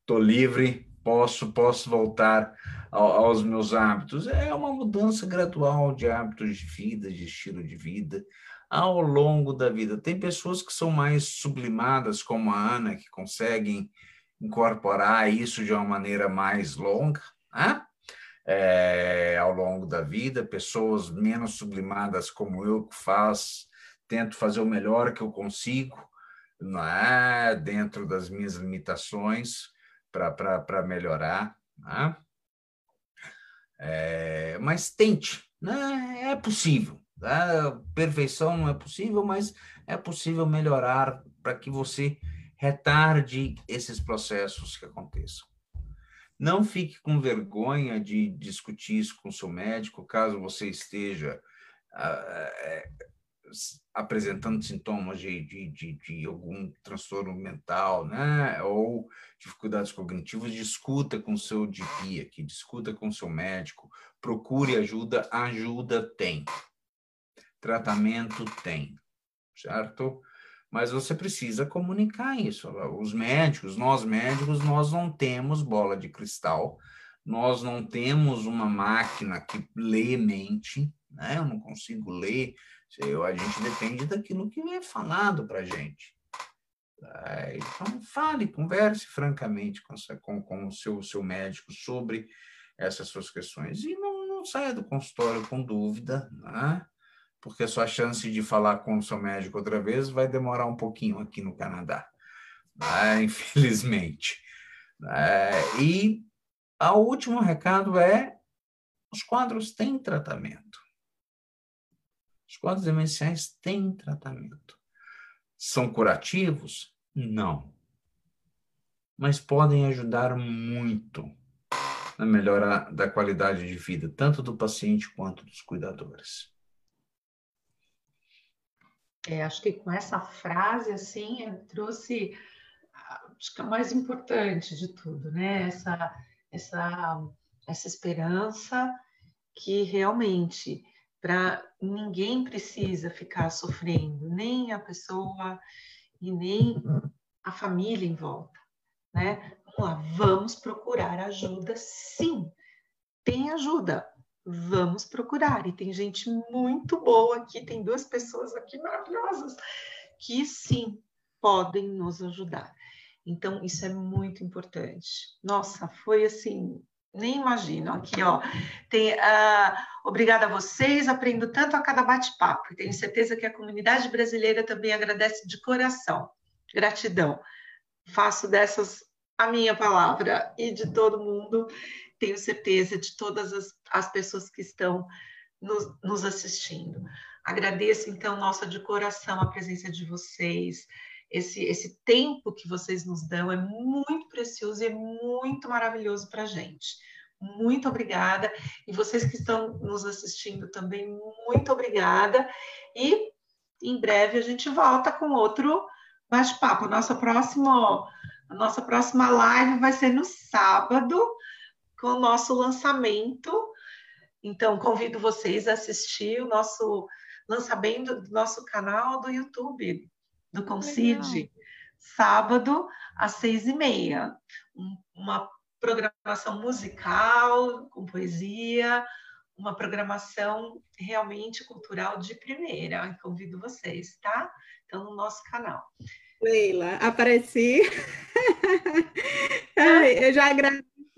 estou livre, posso, posso voltar ao, aos meus hábitos. É uma mudança gradual de hábitos de vida, de estilo de vida, ao longo da vida. Tem pessoas que são mais sublimadas, como a Ana, que conseguem incorporar isso de uma maneira mais longa, né? É, ao longo da vida, pessoas menos sublimadas como eu que faz, tento fazer o melhor que eu consigo, não é? dentro das minhas limitações para melhorar. Né? É, mas tente, né? é possível. Né? Perfeição não é possível, mas é possível melhorar para que você retarde esses processos que aconteçam. Não fique com vergonha de discutir isso com seu médico, caso você esteja uh, apresentando sintomas de, de, de, de, algum transtorno mental, né? Ou dificuldades cognitivas, discuta com seu GP aqui, discuta com seu médico, procure ajuda, ajuda tem. Tratamento tem, certo? mas você precisa comunicar isso. Os médicos, nós médicos, nós não temos bola de cristal, nós não temos uma máquina que lê mente, né? Eu não consigo ler, eu, a gente depende daquilo que é falado para gente. É, então, fale, converse francamente com, com, com o seu, seu médico sobre essas suas questões. E não, não saia do consultório com dúvida, né? porque a sua chance de falar com o seu médico outra vez vai demorar um pouquinho aqui no Canadá, né? infelizmente. É, e o último recado é: os quadros têm tratamento. Os quadros demenciais têm tratamento. São curativos? Não. Mas podem ajudar muito na melhora da qualidade de vida, tanto do paciente quanto dos cuidadores. É, acho que com essa frase, assim, trouxe, acho que é o mais importante de tudo, né? Essa, essa, essa esperança que realmente para ninguém precisa ficar sofrendo, nem a pessoa e nem a família em volta, né? Vamos lá, vamos procurar ajuda, sim. Tem ajuda, vamos procurar. E tem gente muito boa aqui, tem duas pessoas aqui maravilhosas que sim podem nos ajudar. Então, isso é muito importante. Nossa, foi assim, nem imagino. Aqui, ó, tem, uh, obrigada a vocês, aprendo tanto a cada bate-papo. Tenho certeza que a comunidade brasileira também agradece de coração. Gratidão. Faço dessas a minha palavra e de todo mundo. Tenho certeza de todas as, as pessoas que estão nos, nos assistindo. Agradeço, então, nossa, de coração a presença de vocês. Esse, esse tempo que vocês nos dão é muito precioso e é muito maravilhoso para a gente. Muito obrigada. E vocês que estão nos assistindo também, muito obrigada. E em breve a gente volta com outro bate-papo. Nossa próxima, a nossa próxima live vai ser no sábado, com o nosso lançamento. Então, convido vocês a assistir o nosso lançamento do nosso canal do YouTube, do Concide, sábado às seis e meia. Uma programação musical, com poesia, uma programação realmente cultural de primeira. Convido vocês, tá? Então, no nosso canal. Leila, apareci. Ai, eu já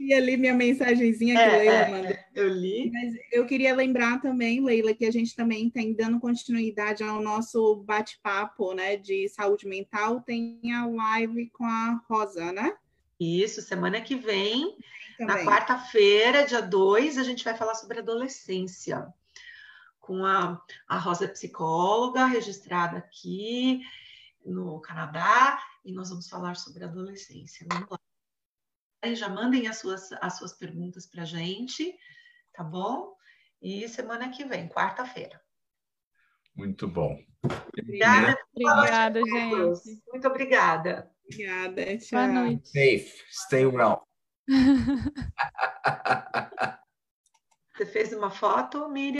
agradeci ali minha mensagenzinha que é, Leila é, mandou. É, eu li. Mas eu queria lembrar também, Leila, que a gente também tem dando continuidade ao nosso bate-papo, né, de saúde mental, tem a live com a Rosa, né? Isso, semana que vem, também. na quarta-feira, dia 2, a gente vai falar sobre adolescência. Com a, a Rosa psicóloga, registrada aqui no Canadá, e nós vamos falar sobre adolescência. Vamos lá já mandem as suas, as suas perguntas para a gente, tá bom? E semana que vem, quarta-feira. Muito bom. Obrigada, obrigada gente. Muito obrigada. Obrigada, tchau. Boa noite. Safe, stay well. Você fez uma foto, Miriam?